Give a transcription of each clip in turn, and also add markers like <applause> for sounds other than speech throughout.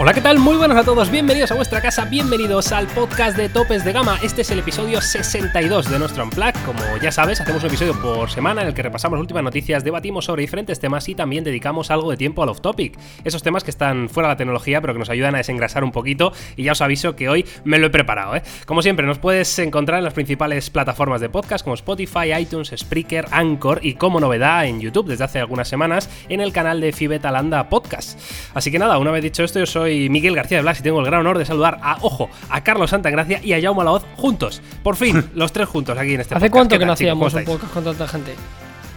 Hola, ¿qué tal? Muy buenas a todos, bienvenidos a vuestra casa, bienvenidos al podcast de Topes de Gama. Este es el episodio 62 de nuestro Unplug. Como ya sabes, hacemos un episodio por semana en el que repasamos últimas noticias, debatimos sobre diferentes temas y también dedicamos algo de tiempo al off-topic. Esos temas que están fuera de la tecnología, pero que nos ayudan a desengrasar un poquito. Y ya os aviso que hoy me lo he preparado, ¿eh? Como siempre, nos puedes encontrar en las principales plataformas de podcast como Spotify, iTunes, Spreaker, Anchor y como novedad en YouTube desde hace algunas semanas en el canal de Fibetalanda Podcast. Así que nada, una vez dicho esto, yo soy soy Miguel García de Blas y tengo el gran honor de saludar a, ojo, a Carlos Santagracia y a Jaume Laoz juntos. Por fin, <laughs> los tres juntos aquí en este ¿Hace cuánto que no hacíamos un podcast con tanta gente?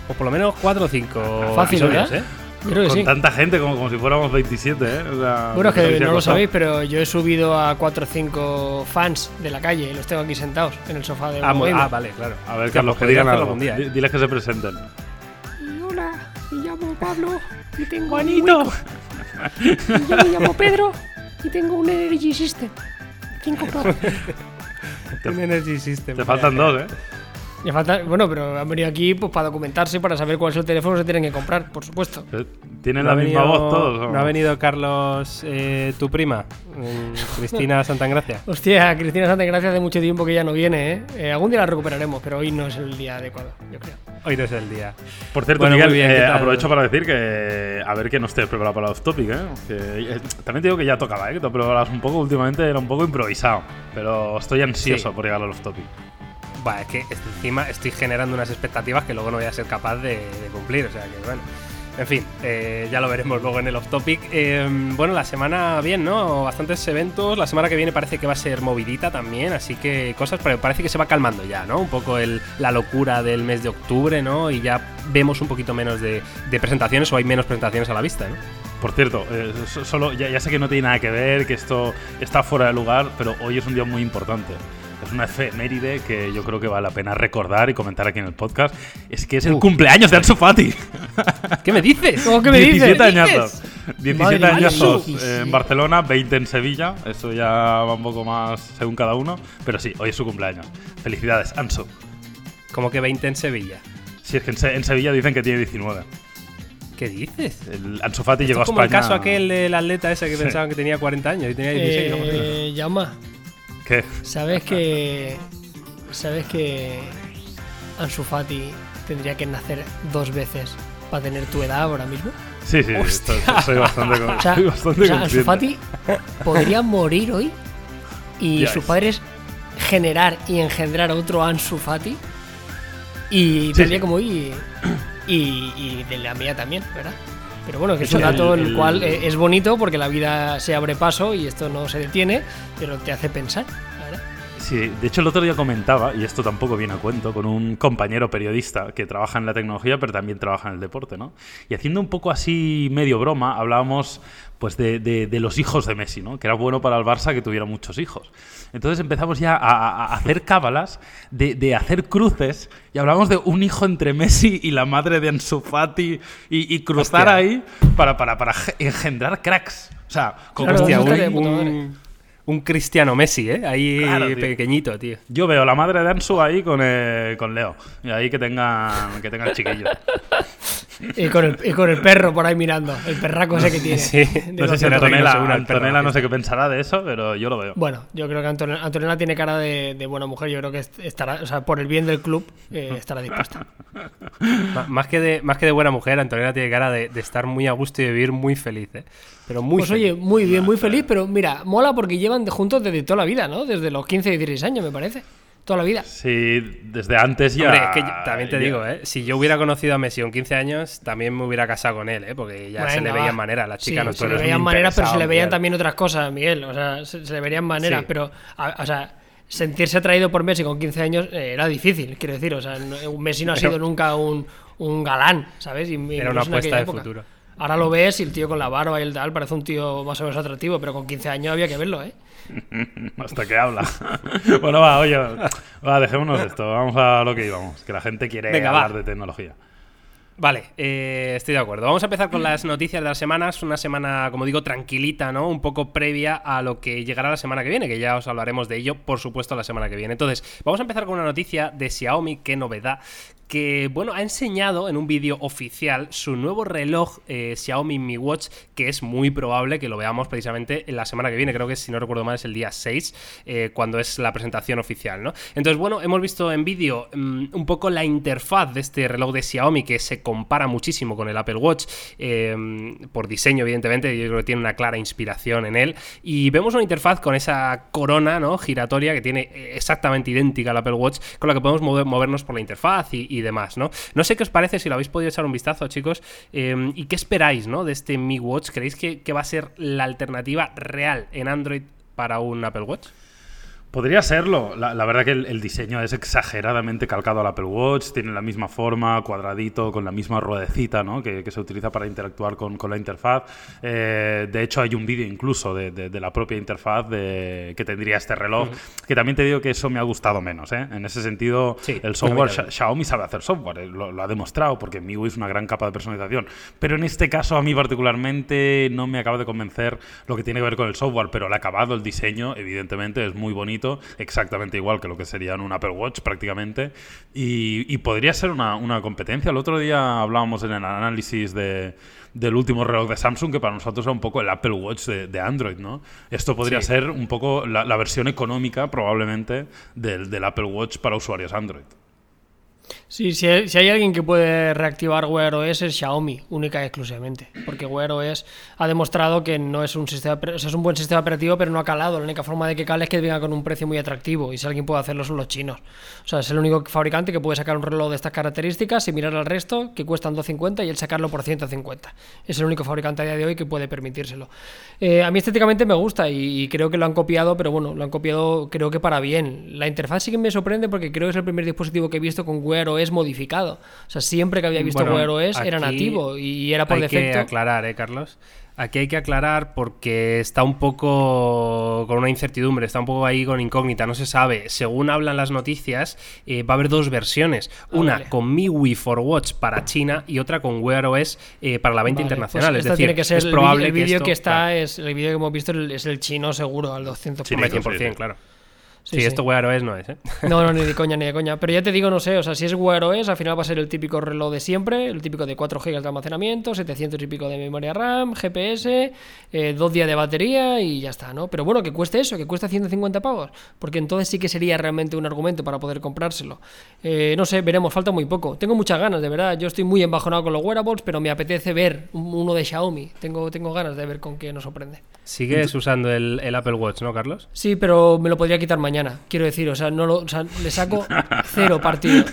Pues por lo menos cuatro o cinco Fácil, episodios, ¿eh? Creo que con tanta gente como, como si fuéramos 27, ¿eh? bueno, es que no lo sabéis, pero yo he subido a 4 o 5 fans de la calle y los tengo aquí sentados en el sofá de Ah, ah vale, claro. A ver, Carlos, que digan algo. Día, ¿eh? Diles que se presenten. Y hola, me llamo Pablo y tengo Juanito. y yo me llamo Pedro y tengo un Energy System. Cinco un <laughs> Energy System. Te faltan dos, ¿eh? Falta, bueno, pero han venido aquí pues, para documentarse, para saber cuál es el teléfono que se tienen que comprar, por supuesto. Eh, ¿Tienen la misma voz todos? ¿No ha venido Carlos, eh, tu prima, Cristina <laughs> Santagracia? Hostia, Cristina Santagracia hace mucho tiempo que ya no viene, ¿eh? ¿eh? Algún día la recuperaremos, pero hoy no es el día adecuado, yo creo. Hoy no es el día. Por cierto, Miguel, eh, aprovecho para decir que a ver que no estés preparado para el off topic, ¿eh? también te digo que ya tocaba, ¿eh? Que te preparas un poco, últimamente era un poco improvisado, pero estoy ansioso por llegar al off topic. Va, es que encima estoy generando unas expectativas que luego no voy a ser capaz de, cumplir. O sea que bueno. En fin, eh, ya lo veremos luego en el off topic. Em, bueno, la semana bien, ¿no? Bastantes eventos. La semana que viene parece que va a ser movidita también, así que cosas, pero parece que se va calmando ya, ¿no? Un poco el, la locura del mes de octubre, ¿no? Y ya vemos un poquito menos de, presentaciones o hay menos presentaciones a la vista, ¿no? Por cierto, eh, solo ya, ya sé que no tiene nada que ver, que esto está fuera de lugar, pero hoy es un día muy importante es una efeméride que yo creo que vale la pena recordar y comentar aquí en el podcast. Es que es el cumpleaños de Ansu Fati. <laughs> ¿Qué me dices? ¿Cómo que me 17 años. 17 años en Barcelona, 20 en Sevilla. Eso ya va un poco más según cada uno. Pero sí, hoy es su cumpleaños. Felicidades, Ansu. ¿Cómo que 20 en Sevilla? Sí, es que en, Sevilla dicen que tiene 19. ¿Qué dices? El Ansu Fati llegó a España. como el caso aquel del atleta ese que pensaban que tenía 40 años y tenía 16. Eh, llama. ¿Sabes que. ¿Sabes que. Ansu Fati tendría que nacer dos veces para tener tu edad ahora mismo? Sí, sí, soy <laughs> bastante, o sea, Ansu Fati podría morir hoy y sus padres generar y engendrar otro Ansu Fati y tendría como y, y de la mía también, ¿verdad? Pero bueno, que es un dato el, el cual eh, es bonito porque la vida se abre paso y esto no se detiene, pero te hace pensar. Sí, de hecho el otro día comentaba, y esto tampoco viene a cuento, con un compañero periodista que trabaja en la tecnología, pero también trabaja en el deporte, ¿no? Y haciendo un poco así medio broma, hablábamos pues de, de, los hijos de Messi, ¿no? Que era bueno para el Barça que tuviera muchos hijos. Entonces empezamos ya a, hacer cábalas, de, de, hacer cruces, y hablamos de un hijo entre Messi y la madre de Ansu Fati, y, cruzar ahí para, para, para, engendrar cracks. O sea, como un Cristiano Messi, ¿eh? Ahí pequeñito, tío. Yo veo la madre de Ansu ahí con, eh, con Leo. Y ahí que tengan, que tengan chiquillo. <laughs> y, con el, y con el perro por ahí mirando. El perraco ese que <laughs> tiene. Sí. No sé si Antonella, Antonella no sé qué pensará de eso, pero yo lo veo. Bueno, yo creo que Antonella, tiene cara de, buena mujer. Yo creo que estará, o sea, por el bien del club, eh, <laughs> estará dispuesta. más, que de, más que de buena mujer, Antonella tiene cara de, estar muy a gusto y de vivir muy feliz, ¿eh? Pero muy Pues oye, muy bien, muy feliz, pero mira, mola porque llevan juntos desde toda la vida, ¿no? Desde los 15 y 16 años, me parece. Toda la vida. Sí, desde antes ya. Hombre, es que también te digo, ¿eh? Si yo hubiera conocido a Messi con 15 años, también me hubiera casado con él, ¿eh? Porque ya se le veían maneras, las chicas no Se le veían maneras, pero se le veían también otras cosas, Miguel. O sea, se, le verían maneras, pero. o sea, sentirse atraído por Messi con 15 años eh, era difícil, quiero decir. O sea, Messi no ha sido nunca un, un galán, ¿sabes? era una apuesta de futuro. Ahora lo ves y el tío con la barba y el tal parece un tío más o menos atractivo, pero con 15 años había que verlo, ¿eh? <laughs> Hasta que habla. <laughs> bueno, va, oye, va, dejémonos esto. Vamos a lo que íbamos, que la gente quiere hablar de tecnología. Vale, eh, estoy de acuerdo. Vamos a empezar con las noticias de las semanas. Una semana, como digo, tranquilita, ¿no? Un poco previa a lo que llegará la semana que viene, que ya os hablaremos de ello, por supuesto, la semana que viene. Entonces, vamos a empezar con una noticia de Xiaomi, qué novedad, que, bueno, ha enseñado en un vídeo oficial su nuevo reloj eh, Xiaomi Mi Watch, que es muy probable que lo veamos precisamente en la semana que viene, creo que si no recuerdo mal es el día 6, eh, cuando es la presentación oficial, ¿no? Entonces, bueno, hemos visto en vídeo mm, un poco la interfaz de este reloj de Xiaomi que se compara muchísimo con el Apple Watch, por diseño, evidentemente, yo creo que tiene una clara inspiración en él, y vemos una interfaz con esa corona, ¿no? Giratoria que tiene exactamente idéntica al Apple Watch, con la que podemos movernos por la interfaz y, demás, ¿no? No sé qué os parece, si lo habéis podido echar un vistazo, chicos, eh, y qué esperáis, ¿no? De este Mi Watch. ¿Creéis que, que va a ser la alternativa real en Android para un Apple Watch? Podría serlo. La, verdad que el, diseño es exageradamente calcado al Apple Watch. Tiene la misma forma, cuadradito, con la misma ruedecita ¿no? que, se utiliza para interactuar con, la interfaz. Eh, de hecho, hay un vídeo incluso de, la propia interfaz de, que tendría este reloj, que también te digo que eso me ha gustado menos. ¿eh? En ese sentido, el software, Xiaomi sabe hacer software, eh, lo, ha demostrado, porque MIUI es una gran capa de personalización. Pero en este caso, a mí particularmente, no me acaba de convencer lo que tiene que ver con el software, pero el acabado, el diseño, evidentemente, es muy bonito exactamente igual que lo que sería un Apple Watch prácticamente, y, podría ser una, competencia. El otro día hablábamos en el análisis de, del último reloj de Samsung, que para nosotros era un poco el Apple Watch de, Android, ¿no? Esto podría ser un poco la, versión económica, probablemente, del, del Apple Watch para usuarios Android. Sí, si hay, alguien que puede reactivar Wear OS es Xiaomi, única y exclusivamente. Porque Wear OS ha demostrado que no es un sistema, es un buen sistema operativo, pero no ha calado. La única forma de que cale es que venga con un precio muy atractivo. Y si alguien puede hacerlo son los chinos. O sea, es el único fabricante que puede sacar un reloj de estas características y mirar al resto, que cuestan 250 y él sacarlo por 150. Es el único fabricante a día de hoy que puede permitírselo. Eh, a mí estéticamente me gusta y, y creo que lo han copiado, pero bueno, lo han copiado creo que para bien. La interfaz sí que me sorprende porque creo que es el primer dispositivo que he visto con Wear OS modificado. O sea, siempre que había visto Wear OS era nativo y era por hay defecto. que aclarar, ¿eh, Carlos? Aquí hay que aclarar porque está un poco con una incertidumbre, está un poco ahí con incógnita, no se sabe. Según hablan las noticias, eh, va a haber dos versiones. Una con MIUI for Watch para China y otra con Wear OS eh, para la venta internacional. Pues es decir, que ser es probable el vídeo que, está, es el vídeo que hemos visto es el chino seguro, al 200%. 100%, claro. Sí, esto Wear OS no es, ¿eh? No, no, ni de <laughs> coña, ni de coña. Pero ya te digo, no sé, o sea, si es Wear OS, al final va a ser el típico reloj de siempre, el típico de 4 GB de almacenamiento, 700 y pico de memoria RAM, GPS, eh, dos días de batería y ya está, ¿no? Pero bueno, que cueste eso, que cueste 150 pavos, porque entonces sí que sería realmente un argumento para poder comprárselo. Eh, no sé, veremos, falta muy poco. Tengo muchas ganas, de verdad. Yo estoy muy embajonado con los wearables, pero me apetece ver uno de Xiaomi. Tengo, tengo ganas de ver con qué nos sorprende. ¿Sigues usando el, el Apple Watch, no, Carlos? Sí, pero me lo podría quitar mañana mañana, quiero decir, o sea, no lo, o sea, le saco <laughs> cero partido.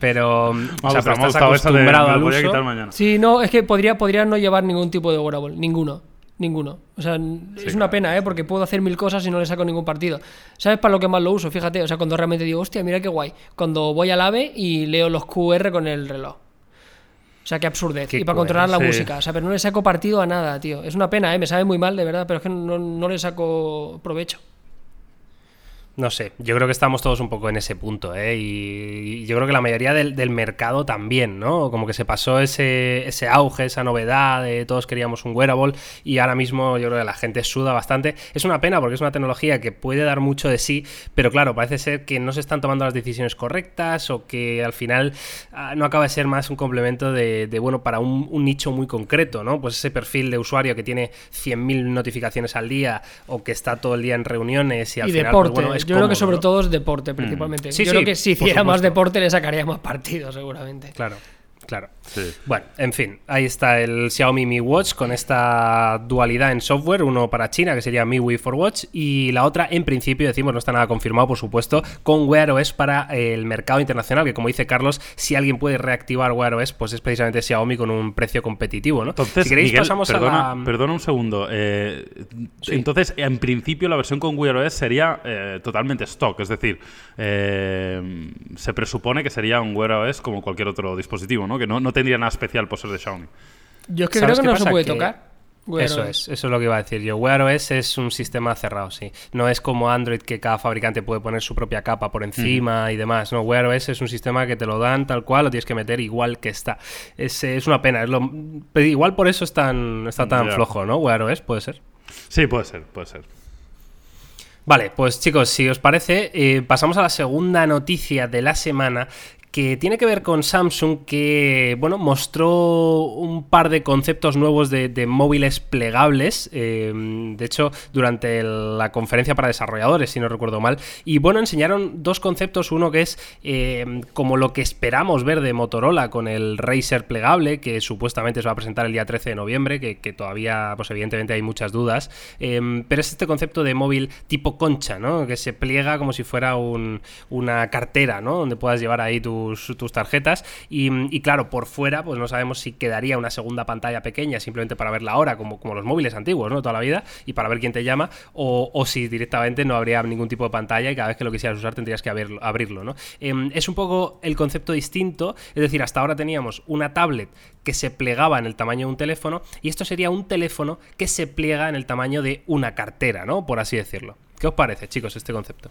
Pero, o sea, estás acostumbrado al uso. Sí, no, es que podría, podría no llevar ningún tipo de wearable, ninguno. Ninguno. O sea, es una pena, ¿eh? Porque puedo hacer mil cosas y no le saco ningún partido. ¿Sabes para lo que más lo uso? Fíjate, o sea, cuando realmente digo, hostia, mira qué guay. Cuando voy al AVE y leo los QR con el reloj. O sea, qué absurdez. y para controlar la música. O sea, pero no le saco partido a nada, tío. Es una pena, ¿eh? Me sabe muy mal, de verdad, pero es que no, no le saco provecho. No sé, yo creo que estamos todos un poco en ese punto, ¿eh? Y, yo creo que la mayoría del, mercado también, ¿no? Como que se pasó ese, ese, auge, esa novedad, de todos queríamos un wearable y ahora mismo yo creo que la gente suda bastante. Es una pena porque es una tecnología que puede dar mucho de sí, pero claro, parece ser que no se están tomando las decisiones correctas o que al final ah, no acaba de ser más un complemento de, bueno, para un, nicho muy concreto, ¿no? Pues ese perfil de usuario que tiene 100.000 notificaciones al día o que está todo el día en reuniones y al final, pues, bueno, es yo creo que sobre todo es deporte, mm. principalmente. Yo creo que si hiciera más deporte le sacaría más partido, seguramente. Claro. Claro. Bueno, en fin, ahí está el Xiaomi Mi Watch con esta dualidad en software, uno para China que sería MIUI for Watch y la otra en principio decimos no está nada confirmado por supuesto con Wear OS para el mercado internacional que como dice Carlos, si alguien puede reactivar Wear OS pues es precisamente Xiaomi con un precio competitivo, ¿no? Entonces, si queréis pasamos perdona, a la... Perdona un segundo. Eh, entonces, en principio la versión con Wear OS sería eh, totalmente stock, es decir, eh, se presupone que sería un Wear OS como cualquier otro dispositivo, ¿no? Que no, no tendría nada especial por ser de Xiaomi. Yo es que creo que no se puede tocar. eso es, eso es lo que iba a decir yo. Wear OS es un sistema cerrado, sí. No es como Android que cada fabricante puede poner su propia capa por encima y demás. No, Wear OS es un sistema que te lo dan tal cual, lo tienes que meter igual que está. Es, es una pena. Es lo, igual por eso es tan, está tan flojo, ¿no? Wear OS puede ser. Sí, puede ser, puede ser. Vale, pues chicos, si os parece, eh, pasamos a la segunda noticia de la semana, que tiene que ver con Samsung, que bueno, mostró un par de conceptos nuevos de, móviles plegables. Eh, de hecho, durante la conferencia para desarrolladores, si no recuerdo mal. Y bueno, enseñaron dos conceptos. Uno que es eh, como lo que esperamos ver de Motorola con el Razer plegable, que supuestamente se va a presentar el día 13 de noviembre, que, todavía, pues evidentemente hay muchas dudas. Eh, pero es este concepto de móvil tipo concha, ¿no? Que se pliega como si fuera una cartera, ¿no? Donde puedas llevar ahí tus, tarjetas. Y, claro, por fuera, pues no sabemos si quedaría una segunda pantalla pequeña simplemente para ver la hora, como, los móviles antiguos, ¿no? Toda la vida, y para ver quién te llama, o, si directamente no habría ningún tipo de pantalla y cada vez que lo quisieras usar tendrías que abrirlo, ¿no? Em, es un poco el concepto distinto, es decir, hasta ahora teníamos una tablet que se plegaba en el tamaño de un teléfono y esto sería un teléfono que se pliega en el tamaño de una cartera, ¿no? Por así decirlo. ¿Qué os parece, chicos, este concepto?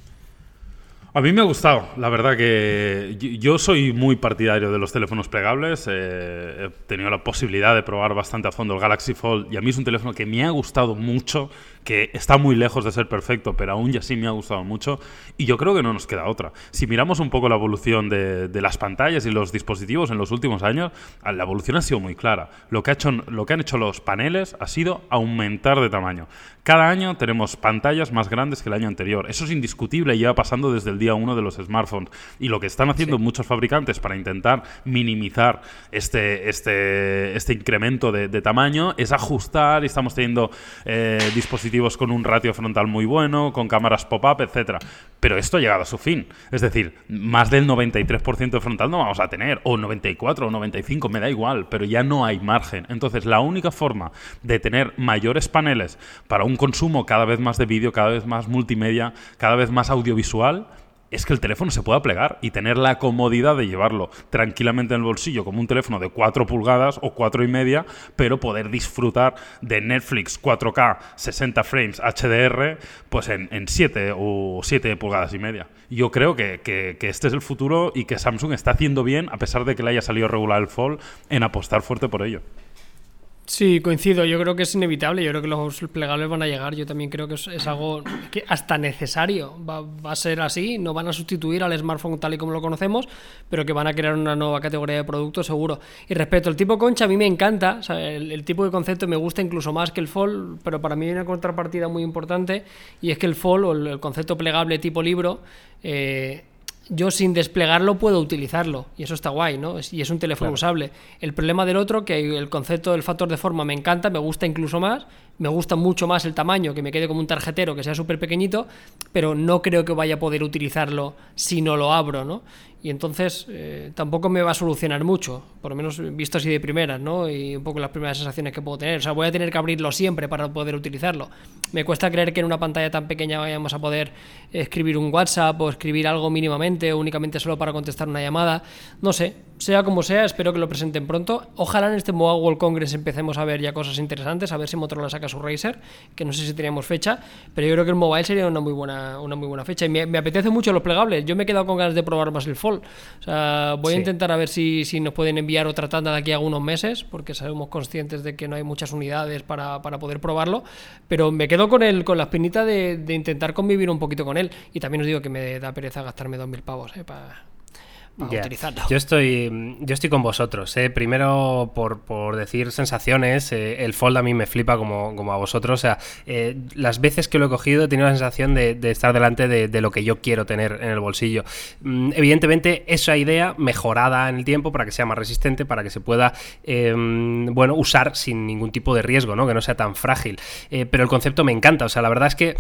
A mí me ha gustado, la verdad que yo soy muy partidario de los teléfonos plegables. Eh, he tenido la posibilidad de probar bastante a fondo el Galaxy Fold y a mí es un teléfono que me ha gustado mucho que está muy lejos de ser perfecto, pero aún ya sí me ha gustado mucho y yo creo que no nos queda otra. Si miramos un poco la evolución de, las pantallas y los dispositivos en los últimos años, ah, la evolución ha sido muy clara. Lo que, ha hecho, lo que han hecho los paneles ha sido aumentar de tamaño. Cada año tenemos pantallas más grandes que el año anterior. Eso es indiscutible y lleva pasando desde el día uno de los smartphones. Y lo que están haciendo muchos fabricantes para intentar minimizar este, este, este incremento de, tamaño es ajustar y estamos teniendo eh, dispositivos con un ratio frontal muy bueno, con cámaras pop-up, etcétera. Pero esto ha llegado a su fin. Es decir, más del 93% de frontal no vamos a tener, o 94 o 95, me da igual, pero ya no hay margen. Entonces, la única forma de tener mayores paneles para un consumo cada vez más de vídeo, cada vez más multimedia, cada vez más audiovisual, es que el teléfono se pueda plegar y tener la comodidad de llevarlo tranquilamente en el bolsillo como un teléfono de 4 pulgadas o 4 y media, pero poder disfrutar de Netflix 4K 60 frames HDR pues en, 7 o 7 pulgadas y media. Yo creo que, que, este es el futuro y que Samsung está haciendo bien, a pesar de que le haya salido regular el Fold, en apostar fuerte por ello. Sí, coincido. Yo creo que es inevitable. Yo creo que los plegables van a llegar. Yo también creo que es, algo que hasta necesario. Va, a ser así. No van a sustituir al smartphone tal y como lo conocemos, pero que van a crear una nueva categoría de productos seguro. Y respecto al tipo concha, a mí me encanta. el, tipo de concepto me gusta incluso más que el fold, pero para mí hay una contrapartida muy importante y es que el fold o el, concepto plegable tipo libro eh, yo sin desplegarlo puedo utilizarlo y eso está guay, ¿no? Y es un teléfono usable. El problema del otro, que el concepto del factor de forma me encanta, me gusta incluso más, me gusta mucho más el tamaño, que me quede como un tarjetero, que sea súper pequeñito, pero no creo que vaya a poder utilizarlo si no lo abro, ¿no? y entonces eh, tampoco me va a solucionar mucho, por lo menos visto así de primeras, ¿no? Y un poco las primeras sensaciones que puedo tener. O sea, voy a tener que abrirlo siempre para poder utilizarlo. Me cuesta creer que en una pantalla tan pequeña vayamos a poder escribir un WhatsApp o escribir algo mínimamente o únicamente solo para contestar una llamada. No sé, sea como sea, espero que lo presenten pronto. Ojalá en este Mobile World Congress empecemos a ver ya cosas interesantes, a ver si Motorola saca su Razer, que no sé si teníamos fecha, pero yo creo que el mobile sería una muy buena, una muy buena fecha. Y me, apetece mucho los plegables. Yo me he quedado con ganas de probar más el. O sea, voy a intentar a ver si, si, nos pueden enviar otra tanda de aquí a algunos meses, porque sabemos conscientes de que no hay muchas unidades para, para poder probarlo. Pero me quedo con el, con la espinita de, de, intentar convivir un poquito con él. Y también os digo que me da pereza gastarme 2.000 pavos eh, para yo estoy, yo estoy con vosotros. ¿eh? Primero, por, por, decir sensaciones, eh, el Fold a mí me flipa como, como a vosotros. O sea, eh, las veces que lo he cogido he tenido la sensación de, de estar delante de, de, lo que yo quiero tener en el bolsillo. Mm, evidentemente, esa idea mejorada en el tiempo para que sea más resistente, para que se pueda em, bueno, usar sin ningún tipo de riesgo, ¿no? que no sea tan frágil. Pero el concepto me encanta. O sea, la verdad es que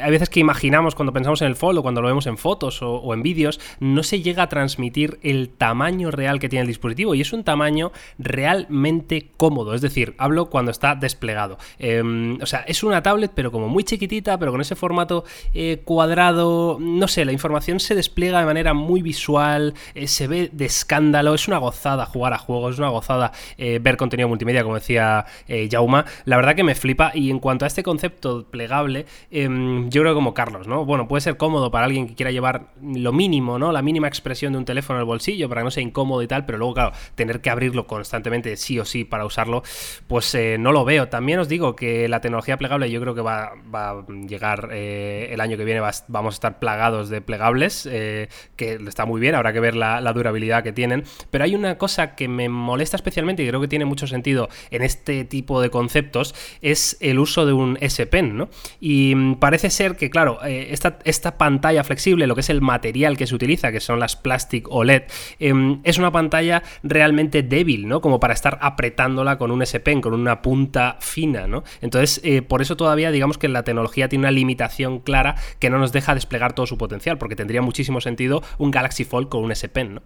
hay veces que imaginamos cuando pensamos en el Fold o cuando lo vemos en fotos o, o en vídeos, no se llega a transmitir el tamaño real que tiene el dispositivo y es un tamaño realmente cómodo, es decir, hablo cuando está desplegado. Em, o sea, es una tablet pero como muy chiquitita, pero con ese formato eh, cuadrado, no sé, la información se despliega de manera muy visual, eh, se ve de escándalo, es una gozada jugar a juegos, es una gozada eh, ver contenido multimedia, como decía Jauma, la verdad que me flipa y en cuanto a este concepto plegable, em, yo creo como Carlos, ¿no? Bueno, puede ser cómodo para alguien que quiera llevar lo mínimo, ¿no? La mínima expresión de un teléfono teléfono en el bolsillo para que no sea incómodo y tal, pero luego, claro, tener que abrirlo constantemente sí o sí para usarlo, pues eh, no lo veo. También os digo que la tecnología plegable yo creo que va, a llegar eh, el año que viene, vamos a estar plagados de plegables, que está muy bien, habrá que ver la, durabilidad que tienen, pero hay una cosa que me molesta especialmente y creo que tiene mucho sentido en este tipo de conceptos, es el uso de un S Pen, ¿no? Y mm, parece ser que, claro, eh, esta, esta, pantalla flexible, lo que es el material que se utiliza, que son las Plastic OLED, em, es una pantalla realmente débil, ¿no? Como para estar apretándola con un S Pen, con una punta fina, ¿no? Entonces, eh, por eso todavía digamos que la tecnología tiene una limitación clara que no nos deja desplegar todo su potencial, porque tendría muchísimo sentido un Galaxy Fold con un S Pen, ¿no?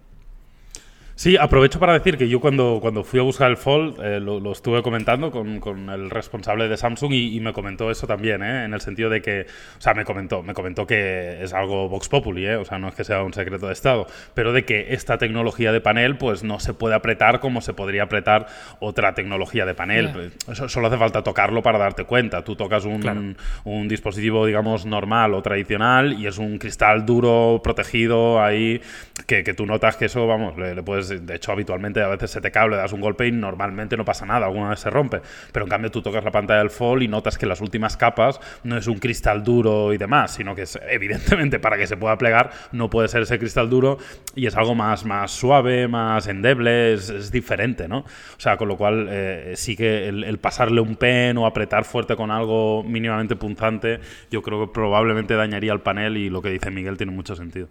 Sí, aprovecho para decir que yo cuando, cuando fui a buscar el Fold eh, lo, estuve comentando con, con, el responsable de Samsung y, me comentó eso también, ¿eh? en el sentido de que, o sea, me comentó, me comentó que es algo Vox Populi, ¿eh? o sea, no es que sea un secreto de Estado, pero de que esta tecnología de panel pues no se puede apretar como se podría apretar otra tecnología de panel. Eso, solo hace falta tocarlo para darte cuenta. Tú tocas un, un dispositivo, digamos, normal o tradicional y es un cristal duro, protegido ahí, que, que tú notas que eso, vamos, le puedes de hecho, habitualmente a veces se te cae, le das un golpe y normalmente no pasa nada, alguna vez se rompe. Pero en cambio tú tocas la pantalla del Fold y notas que las últimas capas no es un cristal duro y demás, sino que es, evidentemente para que se pueda plegar no puede ser ese cristal duro y es algo más, más suave, más endeble, es, diferente, ¿no? O sea, con lo cual eh, sí que el, pasarle un pen o apretar fuerte con algo mínimamente punzante, yo creo que probablemente dañaría el panel y lo que dice Miguel tiene mucho sentido.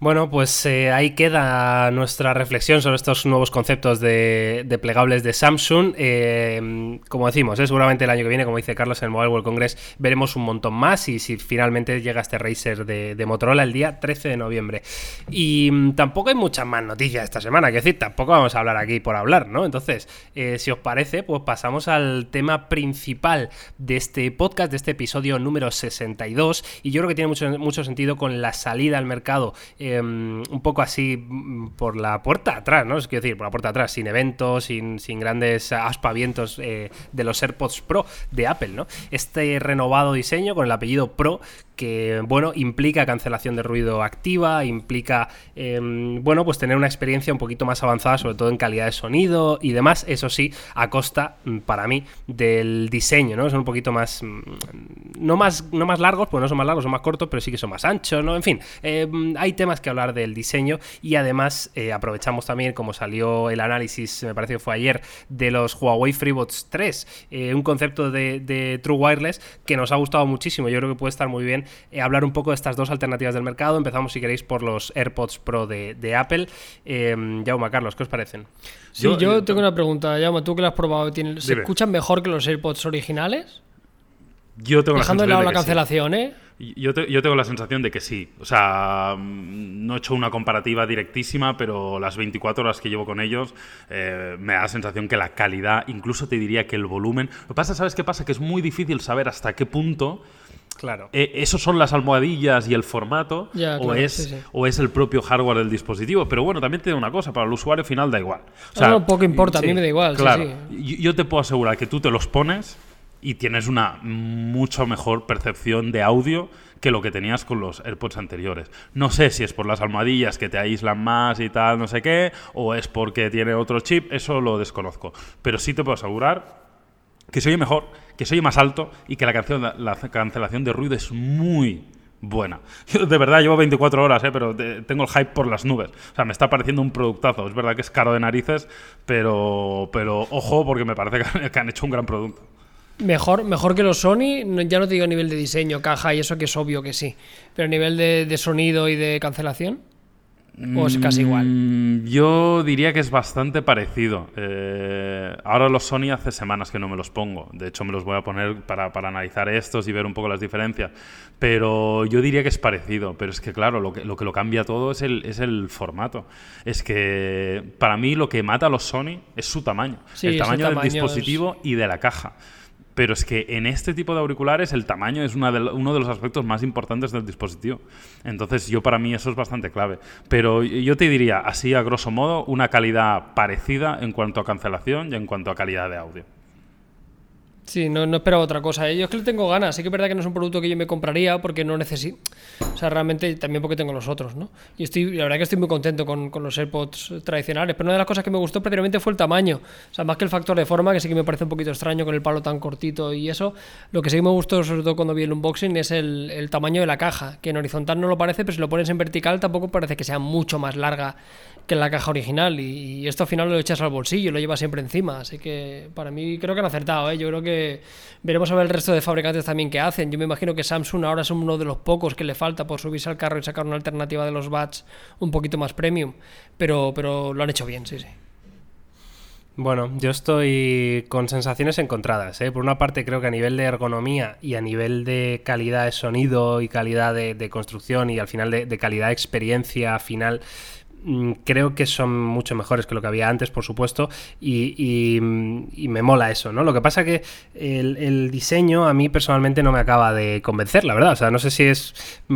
Bueno, pues eh, ahí queda nuestra reflexión sobre estos nuevos conceptos de, plegables de Samsung. Eh, como decimos, es seguramente el año que viene, como dice Carlos en el Mobile World Congress, veremos un montón más y si finalmente llega este Racer de, Motorola el día 13 de noviembre. Y mm, tampoco hay muchas más noticias esta semana, que decir, tampoco vamos a hablar aquí por hablar, ¿no? Entonces, eh, si os parece, pues pasamos al tema principal de este podcast, de este episodio número 62, y yo creo que tiene mucho, mucho sentido con la salida al mercado. Em, un poco así mm, por la puerta atrás, ¿no? Es decir, por la puerta atrás, sin eventos, sin, grandes aspavientos eh, de los AirPods Pro de Apple, ¿no? Este renovado diseño con el apellido Pro que, bueno, implica cancelación de ruido activa, implica, em, bueno, pues tener una experiencia un poquito más avanzada, sobre todo en calidad de sonido y demás, eso sí, a costa, mm, para mí, del diseño, ¿no? Son un poquito más, mm, no más, no más largos, pues no son más largos, son más cortos, pero sí que son más anchos, ¿no? En fin, em, hay temas que hablar del diseño y además eh, aprovechamos también, como salió el análisis, me parece que fue ayer, de los Huawei FreeBuds 3, eh, un concepto de True Wireless que nos ha gustado muchísimo, yo creo que puede estar muy bien eh, hablar un poco de estas dos alternativas del mercado. Empezamos, si queréis, por los AirPods Pro de, Apple. Eh, Jaume, Carlos, ¿qué os parecen? Sí, yo, eh, tengo una pregunta, Jaume, tú que lo has probado, ¿se escuchan mejor que los AirPods originales? Yo tengo Dejando de lado la cancelación, ¿eh? Yo, yo, tengo la sensación de que sí. O sea, mm, no he hecho una comparativa directísima, pero las 24 horas que llevo con ellos eh, me da la sensación que la calidad, incluso te diría que el volumen. Lo que pasa, ¿sabes qué pasa? Que es muy difícil saber hasta qué punto Claro. Eh, ¿Eso son las almohadillas y el formato? o, es, ¿O es el propio hardware del dispositivo? Pero bueno, también tiene una cosa, para el usuario final da igual. O sea, no, poco importa, a mí me da igual. Claro, yo te puedo asegurar que tú te los pones y tienes una mucho mejor percepción de audio que lo que tenías con los AirPods anteriores. No sé si es por las almohadillas que te aíslan más y tal, no sé qué, o es porque tiene otro chip, eso lo desconozco. Pero sí te puedo asegurar que se oye mejor, que se oye más alto y que la, canción, la cancelación de ruido es muy buena. De verdad llevo 24 horas, ¿eh? pero tengo el hype por las nubes. O sea, me está pareciendo un productazo. Es verdad que es caro de narices, pero, pero ojo porque me parece que han hecho un gran producto. Mejor, mejor que los Sony, ya no te digo a nivel de diseño, caja y eso que es obvio que sí, pero a nivel de sonido y de cancelación. ¿O es casi igual? Mm, yo diría que es bastante parecido. Eh, ahora los Sony hace semanas que no me los pongo. De hecho, me los voy a poner para, para, analizar estos y ver un poco las diferencias. Pero yo diría que es parecido. Pero es que, claro, lo que lo, que lo cambia todo es el, es el formato. Es que para mí lo que mata a los Sony es su tamaño. el tamaño, del dispositivo y de la caja pero es que en este tipo de auriculares el tamaño es uno de los aspectos más importantes del dispositivo. Entonces yo para mí eso es bastante clave. Pero yo te diría, así a grosso modo, una calidad parecida en cuanto a cancelación y en cuanto a calidad de audio. Sí, no, no espero otra cosa. ¿eh? Yo es que le tengo ganas. Sí que es verdad que no es un producto que yo me compraría porque no necesito. O sea, realmente también porque tengo los otros, ¿no? Y estoy, la verdad que estoy muy contento con, con, los AirPods tradicionales. Pero una de las cosas que me gustó precisamente fue el tamaño. O sea, más que el factor de forma, que sí que me parece un poquito extraño con el palo tan cortito y eso. Lo que sí me gustó, sobre todo cuando vi el unboxing, es el, el tamaño de la caja. Que en horizontal no lo parece, pero si lo pones en vertical tampoco parece que sea mucho más larga que la caja original. Y, esto al final lo echas al bolsillo, lo llevas siempre encima. Así que para mí creo que han acertado. ¿eh? Yo creo que veremos a ver el resto de fabricantes también que hacen. Yo me imagino que Samsung ahora es uno de los pocos que le falta por subirse al carro y sacar una alternativa de los bats un poquito más premium. Pero, pero lo han hecho bien, sí, sí. Bueno, yo estoy con sensaciones encontradas. ¿eh? Por una parte, creo que a nivel de ergonomía y a nivel de calidad de sonido y calidad de, construcción y al final de calidad de experiencia final, creo que son mucho mejores que lo que había antes, por supuesto, y, me mola eso, ¿no? Lo que pasa que el, diseño a mí personalmente no me acaba de convencer, la verdad. O sea, no sé si es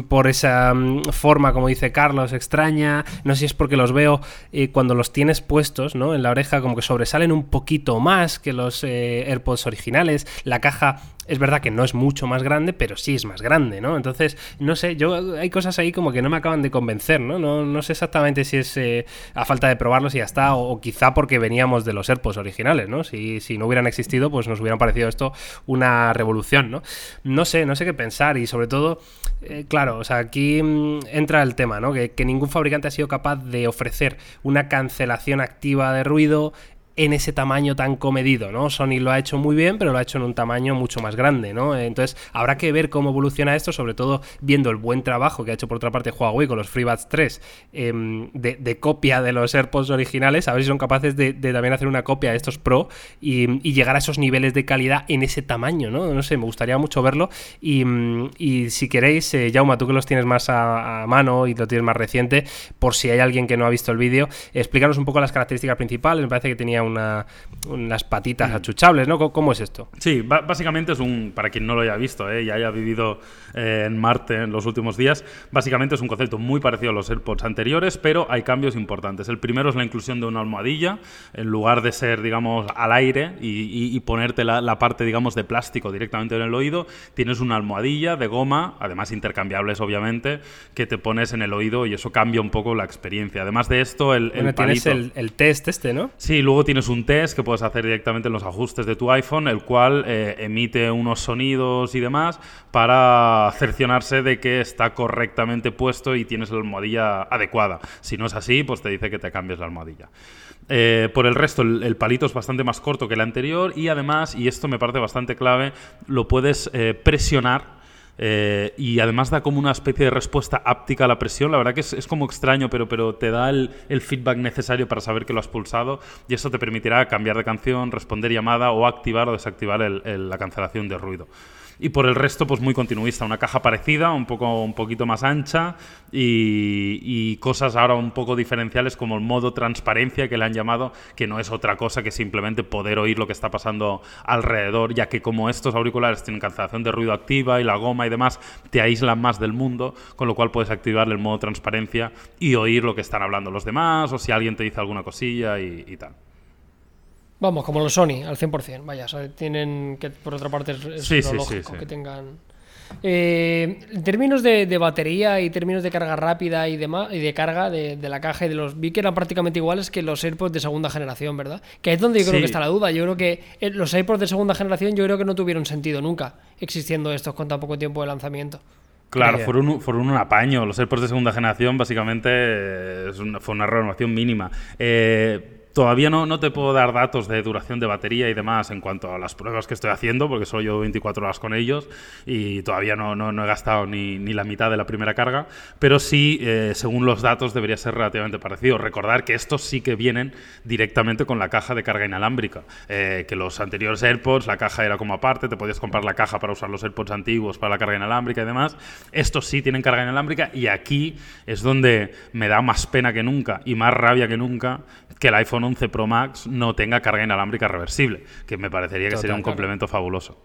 por esa mm, forma, como dice Carlos, extraña, no sé si es porque los veo eh, cuando los tienes puestos, ¿no? En la oreja como que sobresalen un poquito más que los eh, AirPods originales, la caja es verdad que no es mucho más grande, pero sí es más grande, ¿no? Entonces, no sé, yo hay cosas ahí como que no me acaban de convencer, ¿no? No, no sé exactamente si es eh, a falta de probarlos y ya está, o, quizá porque veníamos de los AirPods originales, ¿no? Si, si, no hubieran existido, pues nos hubieran parecido esto una revolución, ¿no? No sé, no sé qué pensar y sobre todo, eh, claro, o sea, aquí mm, entra el tema, ¿no? Que, que ningún fabricante ha sido capaz de ofrecer una cancelación activa de ruido en ese tamaño tan comedido, ¿no? Sony lo ha hecho muy bien, pero lo ha hecho en un tamaño mucho más grande, ¿no? Entonces, habrá que ver cómo evoluciona esto, sobre todo viendo el buen trabajo que ha hecho por otra parte Huawei con los FreeBuds 3 em, de, copia de los AirPods originales, a ver si son capaces de, también hacer una copia de estos Pro y, llegar a esos niveles de calidad en ese tamaño, ¿no? No sé, me gustaría mucho verlo y, si queréis, eh, Jauma, tú que los tienes más a, mano y lo tienes más reciente, por si hay alguien que no ha visto el vídeo, explícanos un poco las características principales, me parece que tenía unas patitas mm. achuchables, ¿no? ¿Cómo, es esto? Sí, básicamente es un, para quien no lo haya visto ¿eh? y haya vivido eh, en Marte en los últimos días, básicamente es un concepto muy parecido a los AirPods anteriores, pero hay cambios importantes. El primero es la inclusión de una almohadilla, en lugar de ser, digamos, al aire y, ponerte la, parte, digamos, de plástico directamente en el oído, tienes una almohadilla de goma, además intercambiables, obviamente, que te pones en el oído y eso cambia un poco la experiencia. Además de esto, el, bueno, tienes el, el, test este, ¿no? Sí, luego tienes tienes un test que puedes hacer directamente en los ajustes de tu iPhone, el cual eh, emite unos sonidos y demás para cerciorarse de que está correctamente puesto y tienes la almohadilla adecuada. Si no es así, pues te dice que te cambies la almohadilla. Eh, por el resto, el, palito es bastante más corto que el anterior y además, y esto me parece bastante clave, lo puedes eh, presionar eh, y además da como una especie de respuesta áptica a la presión. La verdad que es, como extraño, pero, pero te da el, feedback necesario para saber que lo has pulsado y eso te permitirá cambiar de canción, responder llamada o activar o desactivar la cancelación de ruido. Y por el resto, pues muy continuista. Una caja parecida, un, poco, un poquito más ancha y, cosas ahora un poco diferenciales como el modo transparencia que le han llamado, que no es otra cosa que simplemente poder oír lo que está pasando alrededor, ya que como estos auriculares tienen cancelación de ruido activa y la goma y demás, te aíslan más del mundo, con lo cual puedes activar el modo transparencia y oír lo que están hablando los demás o si alguien te dice alguna cosilla y tal. Vamos, como los Sony, al 100%. Vaya, tienen que, por otra parte, es, lógico que tengan. Eh, en términos de, batería y términos de carga rápida y, demás, y de carga de, la caja y de los vi que eran prácticamente iguales que los AirPods de segunda generación, ¿verdad? Que es donde yo creo que está la duda. Yo creo que eh, los AirPods de segunda generación yo creo que no tuvieron sentido nunca existiendo estos con tan poco tiempo de lanzamiento. Claro, fueron un, fueron un apaño. Los AirPods de segunda generación básicamente eh, fue una renovación mínima. Eh, Todavía no, no te puedo dar datos de duración de batería y demás en cuanto a las pruebas que estoy haciendo, porque soy yo 24 horas con ellos y todavía no, no, he gastado ni, ni, la mitad de la primera carga, pero sí, eh, según los datos, debería ser relativamente parecido. Recordar que estos sí que vienen directamente con la caja de carga inalámbrica, eh, que los anteriores AirPods, la caja era como aparte, te podías comprar la caja para usar los AirPods antiguos para la carga inalámbrica y demás. Estos sí tienen carga inalámbrica y aquí es donde me da más pena que nunca y más rabia que nunca que el iPhone 11 Pro Max no tenga carga inalámbrica reversible, que me parecería que sería un complemento fabuloso.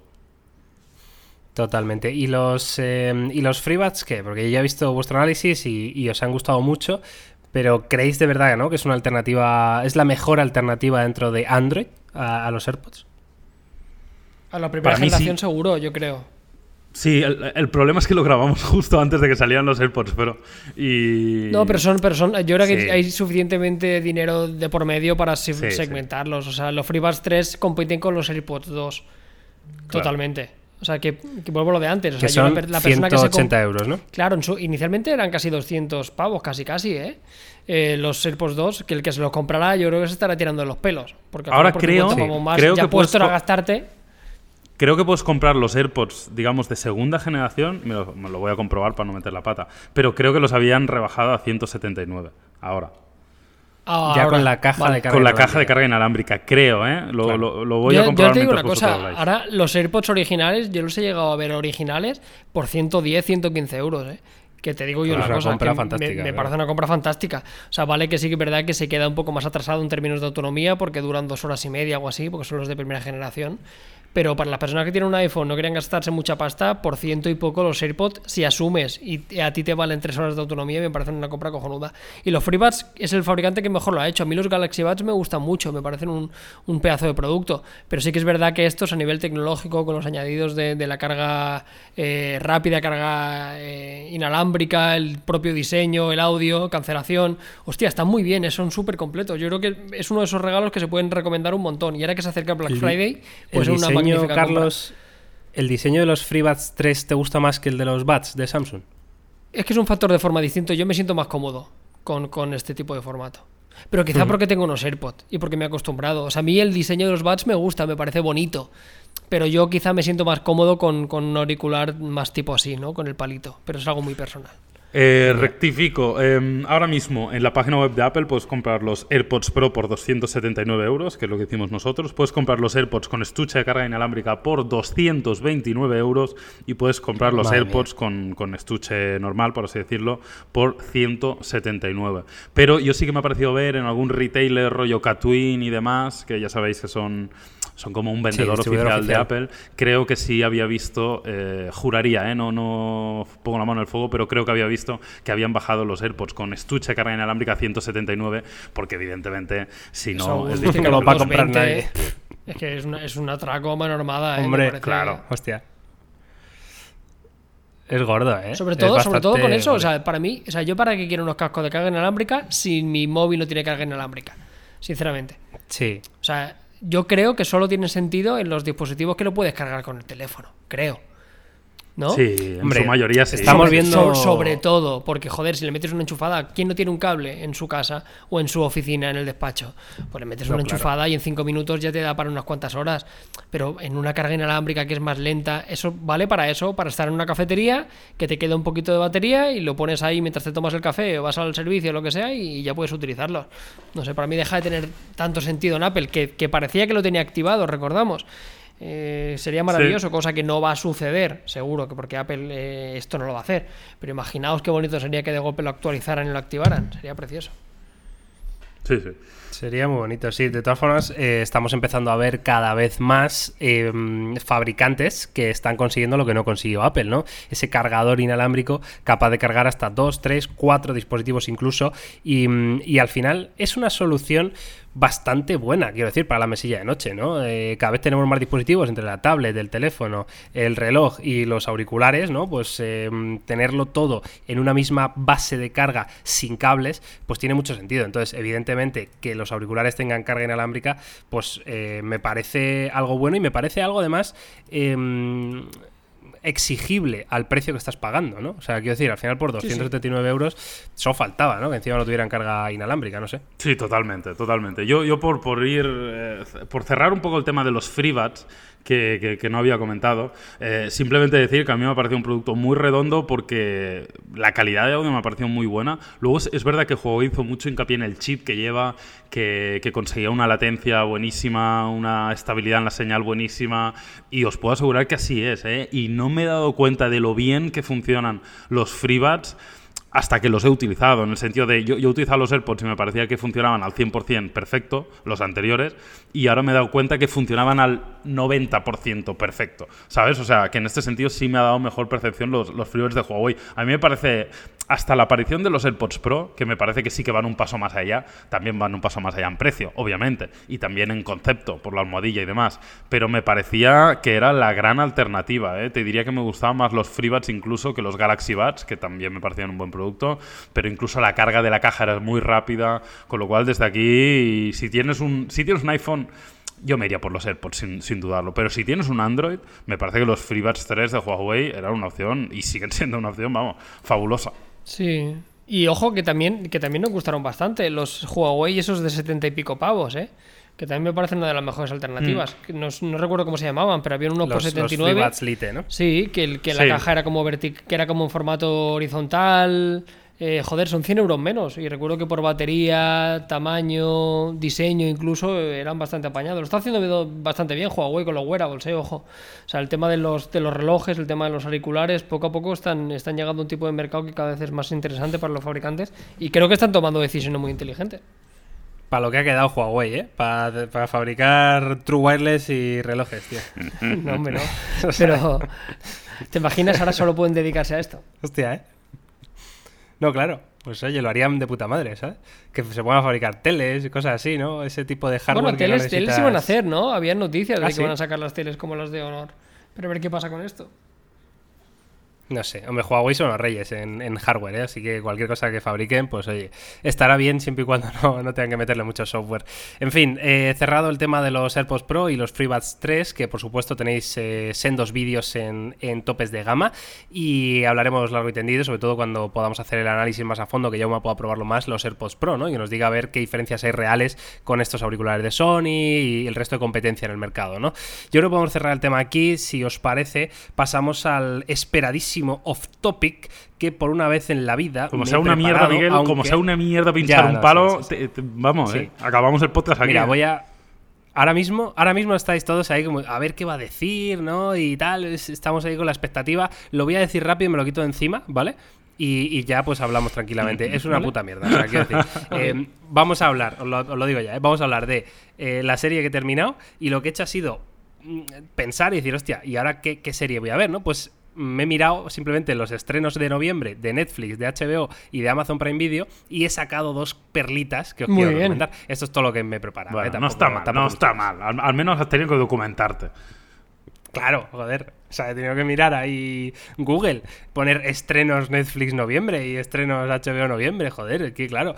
Totalmente. ¿Y los, eh, ¿y los FreeBuds qué? Porque ya he visto vuestro análisis y, os han gustado mucho, pero ¿creéis de verdad ¿no? que es una alternativa, es la mejor alternativa dentro de Android a, los AirPods? A la primera generación seguro, yo creo. Sí, el, problema es que lo grabamos <laughs> justo antes de que salieran los AirPods, pero. Y... No, pero son, personas yo creo que hay suficientemente dinero de por medio para segmentarlos. O sea, los FreeBuds 3 compiten con los AirPods 2. Totalmente. O sea, que, vuelvo a lo de antes. O sea, son la, persona 180 que euros, ¿no? Claro, inicialmente eran casi 200 pavos, casi casi, ¿eh? ¿eh? Los AirPods 2, que el que se los comprará, yo creo que se estará tirando los pelos. Porque ahora creo, creo ya que puesto a gastarte. Creo que puedes comprar los AirPods, digamos, de segunda generación. Me lo, me lo voy a comprobar para no meter la pata. Pero creo que los habían rebajado a 179 ahora. Ah, ya con la caja de carga Con la caja de carga inalámbrica, creo, ¿eh? Lo, voy a comprobar. Yo te digo una cosa, ahora los AirPods originales, yo los he llegado a ver originales por 110, 115 euros, ¿eh? Que te digo yo una, cosa, me, me parece una compra fantástica. O sea, vale que sí que es verdad que se queda un poco más atrasado en términos de autonomía porque duran dos horas y media o así, porque son los de primera generación. Pero para las personas que tienen un iPhone no quieren gastarse mucha pasta, por ciento y poco los AirPods, si asumes y a ti te valen tres horas de autonomía, me parecen una compra cojonuda. Y los FreeBuds es el fabricante que mejor lo ha hecho. A mí los Galaxy Buds me gustan mucho, me parecen un, un pedazo de producto. Pero sí que es verdad que estos a nivel tecnológico, con los añadidos de, de la carga eh, rápida, carga eh, inalámbrica, el propio diseño, el audio, cancelación, hostia, están muy bien, eh, son súper completos. Yo creo que es uno de esos regalos que se pueden recomendar un montón. Y ahora que se acerca Black Friday, pues es una Carlos, ¿el diseño de los FreeBuds 3 te gusta más que el de los Buds de Samsung? Es que es un factor de forma distinto. Yo me siento más cómodo con, este tipo de formato. Pero quizá porque tengo unos AirPods y porque me he acostumbrado. O sea, a mí el diseño de los Buds me gusta, me parece bonito. Pero yo quizá me siento más cómodo con, con un auricular más tipo así, ¿no? Con el palito. Pero es algo muy personal. Eh, rectifico. Em, ahora mismo en la página web de Apple puedes comprar los AirPods Pro por 279 euros, que es lo que hicimos nosotros. Puedes comprar los AirPods con estuche de carga inalámbrica por 229 euros y puedes comprar los AirPods con, con, estuche normal, por así decirlo, por 179. Pero yo sí que me ha parecido ver en algún retailer rollo Catwin y demás, que ya sabéis que son son como un vendedor oficial, de Apple. Creo que sí había visto, eh, juraría, eh, no, no pongo la mano en el fuego, pero creo que había visto que habían bajado los AirPods con estuche carga inalámbrica a 179, porque evidentemente si no es difícil que lo va a comprar nadie. Es que es una, es una tracoma normada. Eh, Hombre, claro, hostia. Es gordo, ¿eh? Sobre todo, sobre todo con eso. O sea, para mí, o sea, yo para qué quiero unos cascos de carga inalámbrica si mi móvil no tiene carga inalámbrica. Sinceramente. Sí. O sea, yo creo que solo tiene sentido en los dispositivos que lo puedes cargar con el teléfono. Creo. ¿No? Sí, en su mayoría sí. Estamos viendo... sobre todo, porque joder, si le metes una enchufada, ¿quién no tiene un cable en su casa o en su oficina, en el despacho? Pues le metes una enchufada y en cinco minutos ya te da para unas cuantas horas. Pero en una carga inalámbrica que es más lenta, eso vale para eso, para estar en una cafetería, que te quede un poquito de batería y lo pones ahí mientras te tomas el café o vas al servicio o lo que sea y ya puedes utilizarlo. No sé, para mí deja de tener tanto sentido en Apple, que, que parecía que lo tenía activado, recordamos. Eh, sería maravilloso, cosa que no va a suceder, seguro, que porque Apple eh, esto no lo va a hacer. Pero imaginaos qué bonito sería que de golpe lo actualizaran y lo activaran, sería precioso. Sí, sí. Sería muy bonito, sí. De todas formas, eh, estamos empezando a ver cada vez más em, fabricantes que están consiguiendo lo que no consiguió Apple, ¿no? Ese cargador inalámbrico capaz de cargar hasta dos, tres, cuatro dispositivos incluso. Y, y al final es una solución bastante buena, quiero decir, para la mesilla de noche, ¿no? Eh, cada vez tenemos más dispositivos entre la tablet, el teléfono, el reloj y los auriculares, ¿no? Pues em, tenerlo todo en una misma base de carga sin cables, pues tiene mucho sentido. Entonces, evidentemente, que los auriculares tengan carga inalámbrica, pues eh, me parece algo bueno y me parece algo además em, exigible al precio que estás pagando, ¿no? O sea, quiero decir, al final por 279 euros, eso faltaba, ¿no? Que encima no tuvieran carga inalámbrica, no sé. Sí, totalmente, totalmente. Yo, yo por, por ir, eh, por cerrar un poco el tema de los FreeBuds, que, que, no había comentado. Eh, simplemente decir que a mí me ha parecido un producto muy redondo porque la calidad de audio me ha parecido muy buena. Luego es, verdad que el juego hizo mucho hincapié en el chip que lleva, que, que, conseguía una latencia buenísima, una estabilidad en la señal buenísima y os puedo asegurar que así es. ¿eh? Y no me he dado cuenta de lo bien que funcionan los FreeBuds hasta que los he utilizado, en el sentido de yo, yo he utilizado los AirPods y me parecía que funcionaban al 100% perfecto, los anteriores, y ahora me he dado cuenta que funcionaban al 90% perfecto, ¿sabes? O sea, que en este sentido sí me ha dado mejor percepción los, los de Huawei. A mí me parece hasta la aparición de los AirPods Pro, que me parece que sí que van un paso más allá, también van un paso más allá en precio, obviamente, y también en concepto, por la almohadilla y demás, pero me parecía que era la gran alternativa. ¿eh? Te diría que me gustaban más los FreeBuds incluso que los Galaxy Buds, que también me parecían un buen producto, pero incluso la carga de la caja era muy rápida, con lo cual desde aquí, si tienes un, si tienes un iPhone yo me iría por los AirPods sin, sin, dudarlo. Pero si tienes un Android, me parece que los FreeBuds 3 de Huawei eran una opción y siguen <laughs> siendo una opción, vamos, fabulosa. Sí. Y ojo que también, que también nos gustaron bastante los Huawei esos de 70 y pico pavos, ¿eh? Que también me parecen una de las mejores alternativas. Mm. No, recuerdo cómo se llamaban, pero había unos por 79. Los Lite, ¿no? Sí, que, que la caja era como que era como un formato horizontal. Eh, joder, son 100 euros menos. Y recuerdo que por batería, tamaño, diseño incluso, eran bastante apañados. Lo está haciendo bastante bien Huawei con los wearables, eh, ojo. O sea, el tema de los, de los relojes, el tema de los auriculares, poco a poco están, están llegando a un tipo de mercado que cada vez es más interesante para los fabricantes. Y creo que están tomando decisiones muy inteligentes. Para lo que ha quedado Huawei, ¿eh? Para, para fabricar True Wireless y relojes, tío. <laughs> no, hombre, no. <laughs> Pero, ¿te imaginas ahora solo pueden dedicarse a esto? Hostia, ¿eh? No, claro. Pues oye, lo harían de puta madre, ¿sabes? Que se puedan fabricar teles y cosas así, ¿no? Ese tipo de hardware. Bueno, teles, teles iban a hacer, ¿no? Había noticias de ¿Ah, que iban a sacar las teles como las de Honor. Pero a ver qué pasa con esto. No sé, hombre, Huawei son los reyes en, hardware, ¿eh? así que cualquier cosa que fabriquen, pues oye, estará bien siempre y cuando <laughs> no, tengan que meterle mucho software. En fin, eh, cerrado el tema de los AirPods Pro y los FreeBuds 3, que por supuesto tenéis eh, sendos vídeos en, topes de gama y hablaremos largo y tendido, sobre todo cuando podamos hacer el análisis más a fondo, que ya me puedo probarlo más, los AirPods Pro, ¿no? Y nos diga a ver qué diferencias hay reales con estos auriculares de Sony y el resto de competencia en el mercado, ¿no? Yo creo que podemos cerrar el tema aquí, si os parece, pasamos al esperadísimo off topic que por una vez en la vida. Como sea una mierda, Miguel, como sea una mierda pinchar un palo, vamos, eh, acabamos el podcast aquí. Mira, voy a. Ahora mismo, ahora mismo estáis todos ahí como a ver qué va a decir, ¿no? Y tal, estamos ahí con la expectativa. Lo voy a decir rápido, me lo quito de encima, ¿vale? Y, ya pues hablamos tranquilamente. Es una puta mierda. <laughs> Eh, vamos a hablar, os lo, digo ya, ¿eh? vamos a hablar de la serie que he terminado y lo que he hecho ha sido mm, pensar y decir, hostia, ¿y ahora qué, qué serie voy a ver? ¿no? Pues me he mirado simplemente los estrenos de noviembre de Netflix, de HBO y de Amazon Prime Video y he sacado dos perlitas que os quiero recomendar. Esto es todo lo que me he preparado. ¿eh? no está mal, no está mal. al, menos has tenido que documentarte. Claro, joder. O sea, he tenido que mirar ahí Google, poner estrenos Netflix noviembre y estrenos HBO noviembre, joder, que claro.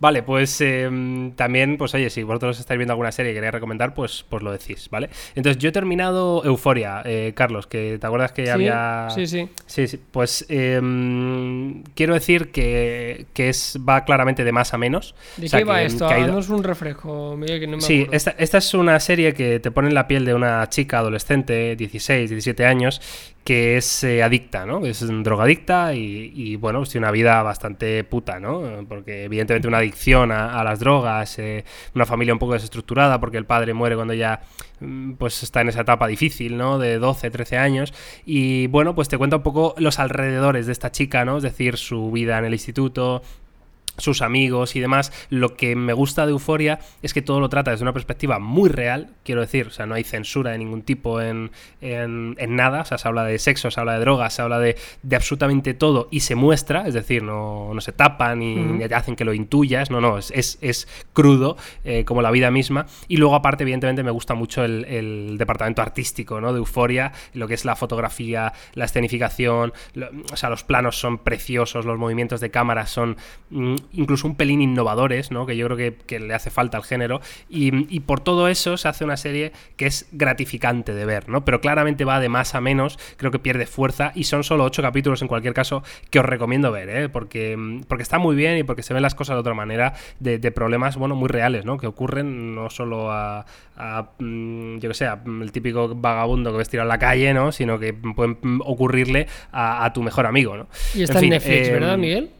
Vale, pues em, también, pues oye, si vosotros estáis viendo alguna serie y queréis recomendar, pues, pues lo decís, ¿vale? Entonces, yo he terminado Euforia, eh, Carlos, que te acuerdas que había... Sí, sí. Sí, sí. Pues em, quiero decir que, es, va claramente de más a menos. ¿De qué va esto? es un reflejo, Miguel, que no me Sí, esta, esta es una serie que te pone en la piel de una chica adolescente, 16, 17 años, que es eh, adicta, ¿no? Es drogadicta y, y, bueno, pues tiene una vida bastante puta, ¿no? Porque evidentemente una adicción a, las drogas, eh, una familia un poco desestructurada porque el padre muere cuando ya mm, pues está en esa etapa difícil, ¿no? De 12, 13 años y bueno, pues te cuenta un poco los alrededores de esta chica, ¿no? Es decir, su vida en el instituto, sus amigos y demás. Lo que me gusta de Euforia es que todo lo trata desde una perspectiva muy real, quiero decir, o sea, no hay censura de ningún tipo en, en, nada, o sea, se habla de sexo, se habla de drogas, se habla de, de absolutamente todo y se muestra, es decir, no, no se tapan ni, hacen que lo intuyas, no, no, es, es, es crudo eh, como la vida misma. Y luego aparte, evidentemente, me gusta mucho el, el, departamento artístico ¿no? de Euforia, lo que es la fotografía, la escenificación, o sea, los planos son preciosos, los movimientos de cámara son... Mm, incluso un pelín innovadores, ¿no? que yo creo que, le hace falta al género, y, por todo eso se hace una serie que es gratificante de ver, ¿no? pero claramente va de más a menos, creo que pierde fuerza, y son solo ocho capítulos en cualquier caso que os recomiendo ver, ¿eh? porque, porque está muy bien y porque se ven las cosas de otra manera, de, problemas bueno, muy reales, ¿no? que ocurren no solo a, mm, yo que sé, el típico vagabundo que ves tirado en la calle, ¿no? sino que pueden ocurrirle a, tu mejor amigo. ¿no? Y está en, Netflix, ¿verdad, em, Miguel?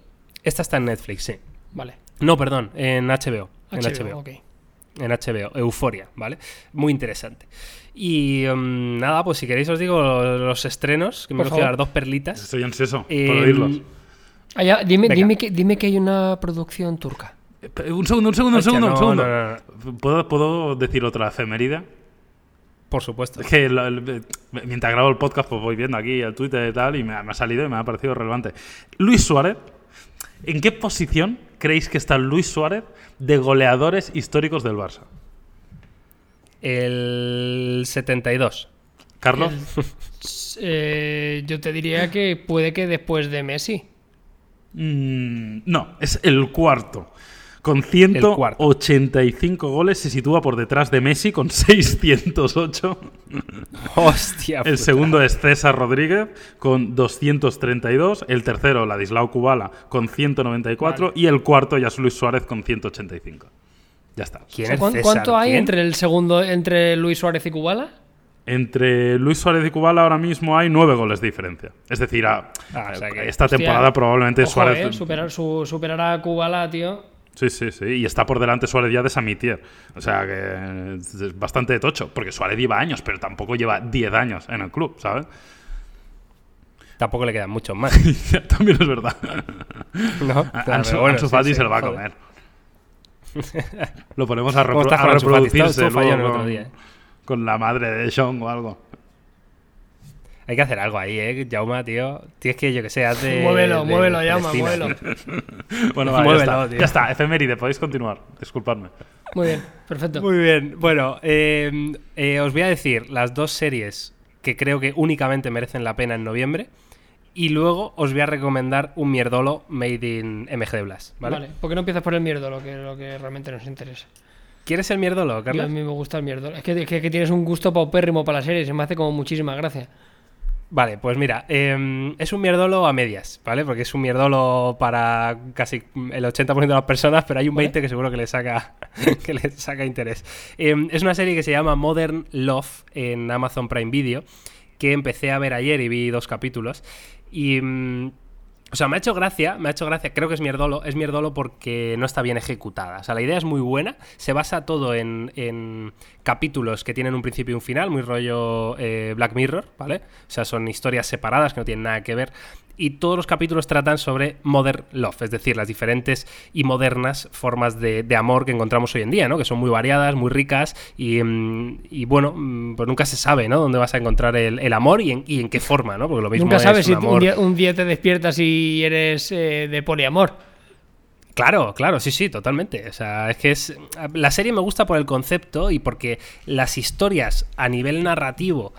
Esta está en Netflix, sí. Vale. No, perdón, en HBO. en HBO. En HBO, Euforia, ¿vale? Muy interesante. Y em, nada, pues si queréis os digo los, estrenos, que me voy a dar dos perlitas. Estoy ansioso eh, por oírlos. Ah, dime, dime, que, dime que hay una producción turca. Eh, un segundo, un segundo, un segundo, un segundo. ¿Puedo, ¿Puedo decir otra efeméride? Por supuesto. Es que mientras grabo el podcast, pues voy viendo aquí el Twitter y tal, y me, me, ha salido y me ha parecido relevante. Luis Suárez ¿En qué posición creéis que está Luis Suárez de goleadores históricos del Barça? El 72. Carlos. Eh, yo te diría que puede que después de Messi. Mm, no, es el cuarto. Con 185 goles se sitúa por detrás de Messi con <laughs> 608. Hostia. El segundo es César Rodríguez con 232. El tercero, Ladislao Kubala, con 194. Y el cuarto, ya es Luis Suárez con 185. Ya está. ¿Cuánto hay entre el segundo, entre Luis Suárez y Kubala? Entre Luis Suárez y Kubala ahora mismo hay nueve goles de diferencia. Es decir, ah, esta temporada probablemente Suárez. Eh, superar, superará a Kubala, tío. Sí, sí, sí. Y está por delante Suárez ya de Samitier. O sea que es bastante tocho. Porque Suárez lleva años, pero tampoco lleva 10 años en el club, ¿sabes? Tampoco le quedan muchos más. <laughs> También es verdad. No, Ansu, bueno, Fati se lo va a comer. <laughs> lo ponemos a, reproducirse luego ¿eh? con, la madre de Sean o algo. Hay que hacer algo ahí, ¿eh? Jauma, tío. Tienes que, yo que sé, hace. Muévelo, muévelo, Jauma, muévelo. <laughs> bueno, vale, ya, está. ya está, efeméride, podéis continuar. Disculpadme. Muy bien, perfecto. Muy bien. Bueno, eh, eh, os voy a decir las dos series que creo que únicamente merecen la pena en noviembre. Y luego os voy a recomendar un mierdolo made in MG Blast, ¿vale? Vale, ¿por qué no empiezas por el mierdolo, que es lo que realmente nos interesa? ¿Quieres el mierdolo, Carlos? a mí me gusta el mierdolo. Es que, es que, tienes un gusto paupérrimo para la serie, se me hace como muchísima gracia. Vale, pues mira, em, es un mierdolo a medias, ¿vale? Porque es un mierdolo para casi el 80% de las personas, pero hay un 20% que seguro que le saca, <laughs> que le saca interés. Em, es una serie que se llama Modern Love en Amazon Prime Video, que empecé a ver ayer y vi dos capítulos. Y mm, o sea, me ha hecho gracia, me ha hecho gracia, creo que es mierdolo, es mierdolo porque no está bien ejecutada. O sea, la idea es muy buena, se basa todo en, capítulos que tienen un principio y un final, muy rollo eh, Black Mirror, ¿vale? O sea, son historias separadas que no tienen nada que ver y todos los capítulos tratan sobre modern love, es decir, las diferentes y modernas formas de, amor que encontramos hoy en día, ¿no? Que son muy variadas, muy ricas y, mm, bueno, mm, pues nunca se sabe, ¿no? Dónde vas a encontrar el, amor y en, qué forma, ¿no? Porque lo mismo nunca sabes si un día, te despiertas y eres eh, de poliamor. Claro, claro, sí, sí, totalmente. O sea, es que es. La serie me gusta por el concepto y porque las historias a nivel narrativo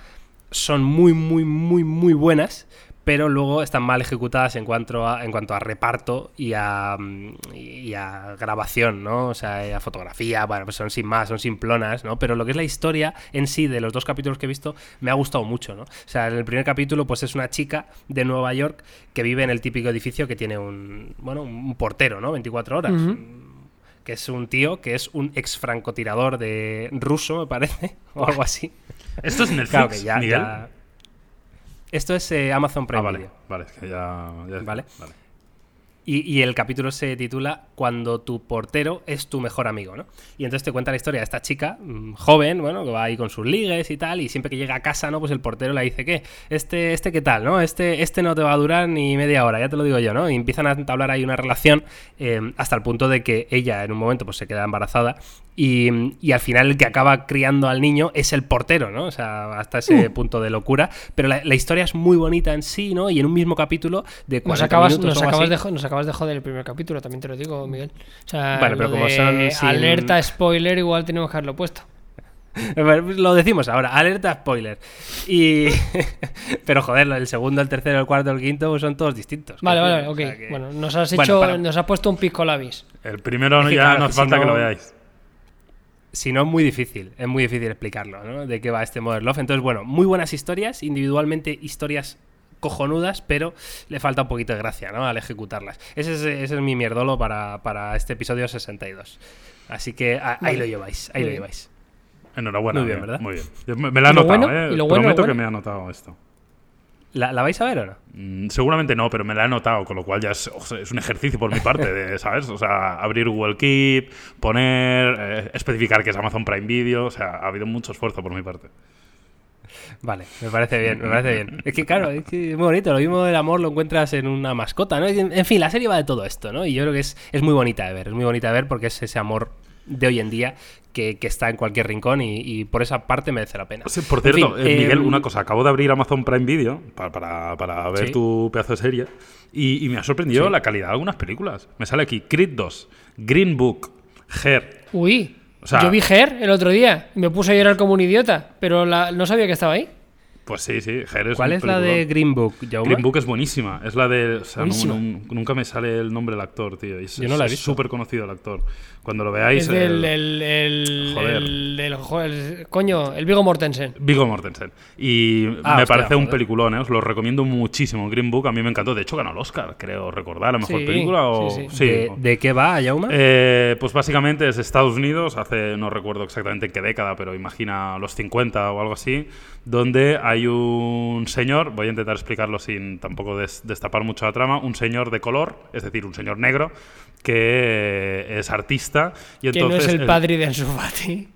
son muy, muy, muy, muy buenas pero luego están mal ejecutadas en cuanto a, en cuanto a reparto y a, y a grabación, ¿no? O sea, a fotografía, bueno, pues son sin más, son simplonas, ¿no? Pero lo que es la historia en sí de los dos capítulos que he visto me ha gustado mucho, ¿no? O sea, en el primer capítulo pues es una chica de Nueva York que vive en el típico edificio que tiene un, bueno, un portero, ¿no? 24 horas. Que es un tío que es un ex francotirador de ruso, me parece, <laughs> o algo así. Esto es Netflix, ya, esto es eh, Amazon Prime ah, vale, Vale, que ya, ¿Vale? vale. Y, el capítulo se titula Cuando tu portero es tu mejor amigo, ¿no? Y entonces te cuenta la historia de esta chica, mm, joven, bueno, que va ahí con sus ligues y tal, y siempre que llega a casa, ¿no? Pues el portero le dice, ¿qué? Este, este qué tal, ¿no? Este, este no te va a durar ni media hora, ya te lo digo yo, ¿no? Y empiezan a entablar ahí una relación eh, hasta el punto de que ella en un momento pues se queda embarazada y, al final el que acaba criando al niño es el portero, ¿no? O sea, hasta ese uh. punto de locura. Pero la, historia es muy bonita en sí, ¿no? Y en un mismo capítulo de nos acabas, nos acabas, de, nos acabas de joder el primer capítulo, también te lo digo, Miguel. O sea, pero como son alerta spoiler, igual tenemos que haberlo puesto. <laughs> Lo decimos ahora, alerta spoiler. Y. <laughs> Pero joder, el segundo, el tercero, el cuarto, el quinto pues son todos distintos. Vale, vale, ok. Bueno, nos has hecho. Nos has puesto un pisco labis. El primero ya nos falta que lo veáis si no es muy difícil, es muy difícil explicarlo, ¿no? De qué va este Modern Love. Entonces, bueno, muy buenas historias, individualmente historias cojonudas, pero le falta un poquito de gracia, ¿no? Al ejecutarlas. Ese es, ese es mi mierdolo para, para, este episodio 62. Así que ahí lo lleváis, ahí lo lleváis. Enhorabuena. Muy bien, ¿verdad? Muy bien. Me, la he notado, ¿eh? ¿Y lo Prometo que me ha notado esto. ¿La, vais a ver o no? Mm, seguramente no, pero me la he notado, con lo cual ya es, un ejercicio por mi parte, de, <laughs> ¿sabes? O sea, abrir Google Keep, poner, eh, especificar que es Amazon Prime Video, o sea, ha habido mucho esfuerzo por mi parte. Vale, me parece bien, me parece bien. Es que claro, es, muy bonito, lo mismo del amor lo encuentras en una mascota, ¿no? En fin, la serie va de todo esto, ¿no? Y yo creo que es, es muy bonita de ver, es muy bonita de ver porque es ese amor de hoy en día que, está en cualquier rincón y, por esa parte merece la pena. por cierto, eh, Miguel, em, una cosa, acabo de abrir Amazon Prime Video para, para, ver tu pedazo de serie y, me ha sorprendido la calidad de algunas películas. Me sale aquí Creed 2, Green Book, Her. Uy, yo vi Her el otro día, me puse a llorar como un idiota, pero no sabía que estaba ahí. Pues sí, sí. ¿Cuál es la de Green Book? Green Book es buenísima. Es la de. O sea, nunca me sale el nombre del actor, tío. Yo no la he visto. Es súper conocido el actor. Cuando lo veáis. Es del. El, el, joder. El, coño, el Vigo Mortensen. Vigo Mortensen. Y ah, me parece un peliculón, ¿eh? Os lo recomiendo muchísimo. Green Book a mí me encantó. De hecho, ganó el Oscar, creo recordar. La mejor película. O... Sí, ¿De, qué va, Yauma? Eh, pues básicamente es Estados Unidos. Hace. No recuerdo exactamente en qué década, pero imagina los 50 o algo así. Donde hay un señor. Voy a intentar explicarlo sin tampoco destapar mucho la trama. Un señor de color, es decir, un señor negro que es artista. Y entonces, <laughs> que no es el padre de Ansu Fati.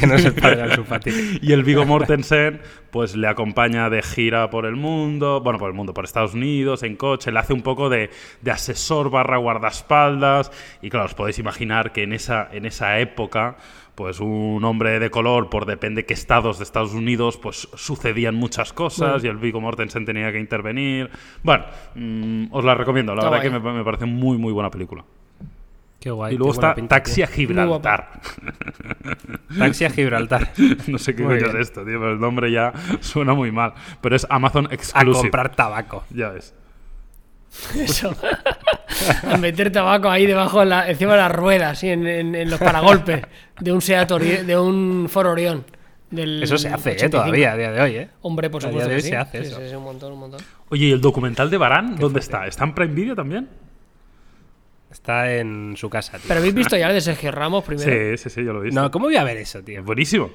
que no es <laughs> el padre de Ansu Fati. y el Vigo Mortensen pues le acompaña de gira por el mundo, bueno, por el mundo, por Estados Unidos, en coche, le hace un poco de, de asesor barra guardaespaldas. Y claro, os podéis imaginar que en esa, en esa época pues un hombre de color por depende qué estados de Estados Unidos, pues sucedían muchas cosas y el Vigo Mortensen tenía que intervenir. Bueno, mm, os la recomiendo, la verdad que me, parece muy, muy buena película. Qué guay. Y luego está Taxi a Gibraltar. Taxi a Gibraltar. <laughs> no sé qué coño es esto, tío, pero el nombre ya <laughs> suena muy mal. Pero es Amazon Exclusive. A comprar tabaco. Ya ves. <laughs> Eso. a meter tabaco ahí debajo, encima de las ruedas, en, los paragolpes de un Seat de un Ford Orion. eso se hace ¿eh? todavía a día de hoy, ¿eh? Hombre, por supuesto. que sí. se hace eso. un montón, un montón. Oye, ¿y el documental de Barán dónde está? ¿Está en Prime Video también? Está en su casa, tío. Pero habéis visto ya el de Sergio Ramos primero. Sí, sí, sí, yo lo he visto. No, ¿cómo voy a ver eso, tío? buenísimo.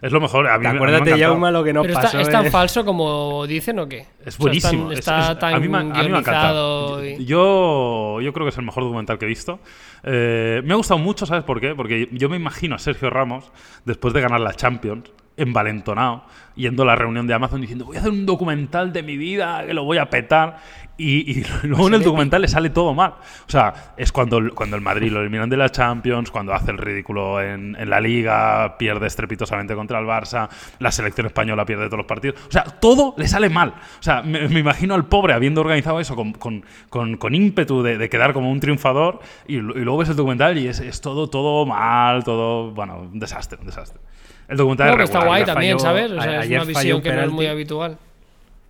Es lo mejor. A mí, Acuérdate, ya lo que no Pero pasó. ¿Es tan falso como dicen o qué? Es buenísimo. está, tan a mí, me, ha encantado. Yo, yo creo que es el mejor documental que he visto. Eh, me ha gustado mucho, ¿sabes por qué? Porque yo me imagino a Sergio Ramos, después de ganar la Champions, envalentonado, yendo a la reunión de Amazon diciendo voy a hacer un documental de mi vida, que lo voy a petar. Y, <laughs> luego en el documental le sale todo mal. O sea, es cuando, cuando el Madrid lo eliminan de la Champions, cuando hace el ridículo en, la Liga, pierde estrepitosamente contra el Barça, la selección española pierde todos los partidos. O sea, todo le sale mal. O sea, me, imagino al pobre habiendo organizado eso con, con, ímpetu de, quedar como un triunfador y, luego ves el documental y es, es todo, todo mal, todo, bueno, un desastre, un desastre. El documental no, está guay también, ¿sabes? O sea, es una visión que no es muy habitual.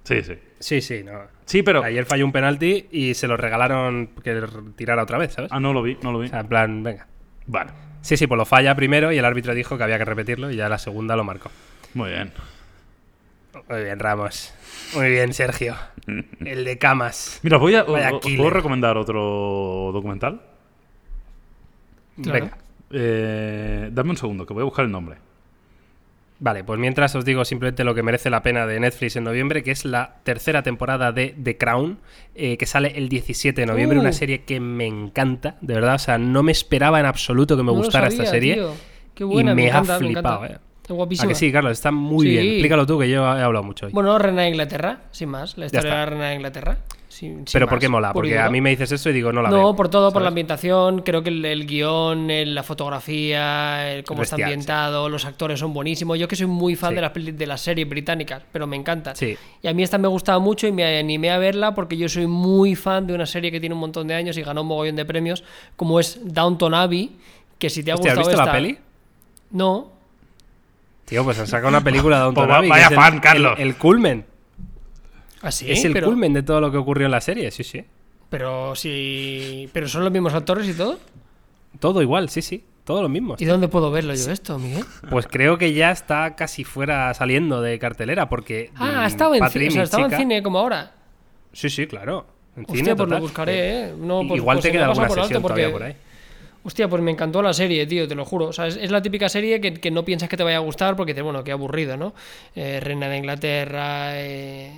Sí, sí. Sí, sí, no. Sí, pero. Ayer falló un penalti y se lo regalaron que tirara otra vez, ¿sabes? Ah, no lo vi, no lo vi. O sea, en plan, venga. Vale. Sí, sí, pues lo falla primero y el árbitro dijo que había que repetirlo y ya la segunda lo marcó. Muy bien. Muy bien, Ramos. Muy bien, Sergio. <laughs> el de camas. Mira, voy a, ¿puedo recomendar otro documental? Venga. Eh, dame un segundo, que voy a buscar el nombre. Vale, pues mientras os digo simplemente lo que merece la pena de Netflix en noviembre, que es la tercera temporada de The Crown, eh, que sale el 17 de noviembre, una uh. serie que me encanta, de verdad, o sea, no me esperaba en absoluto que me gustara esta serie. Qué buena, y me, ha flipado, eh. Guapísima. que sí, Carlos? Está muy bien. Explícalo tú, que yo he hablado mucho hoy. Bueno, Reina de Inglaterra, sin más. La historia de la Reina de Inglaterra. Pero ¿por qué mola? Porque a mí me dices eso y digo, no la no, veo. por todo, por la ambientación. Creo que el, guion, la fotografía, cómo está ambientado, los actores son buenísimos. Yo que soy muy fan de, las, de las series británicas, pero me encantan. Y a mí esta me gustaba mucho y me animé a verla porque yo soy muy fan de una serie que tiene un montón de años y ganó un mogollón de premios, como es Downton Abbey. Que si te ha gustado. ¿Has visto la peli? No. Tío, pues han sacado una película de <laughs> Downton pues Abbey. Vaya fan, Carlos. el culmen. ¿Ah, es el culmen de todo lo que ocurrió en la serie, sí, sí. Pero si. ¿Pero son los mismos actores y todo? Todo igual, sí, sí. Todo lo mismo. ¿Y dónde puedo verlo yo esto, Miguel? Pues creo que ya está casi fuera saliendo de cartelera porque. Ah, ha estado en cine. O sea, estaba en cine como ahora. Sí, sí, claro. En Hostia, cine, pues lo buscaré, ¿eh? No, pues, Igual pues te queda alguna sesión todavía por ahí. Hostia, pues me encantó la serie, tío, te lo juro. O sea, es, la típica serie que, no piensas que te vaya a gustar porque dices, bueno, qué aburrido, ¿no? Eh, Reina de Inglaterra, eh,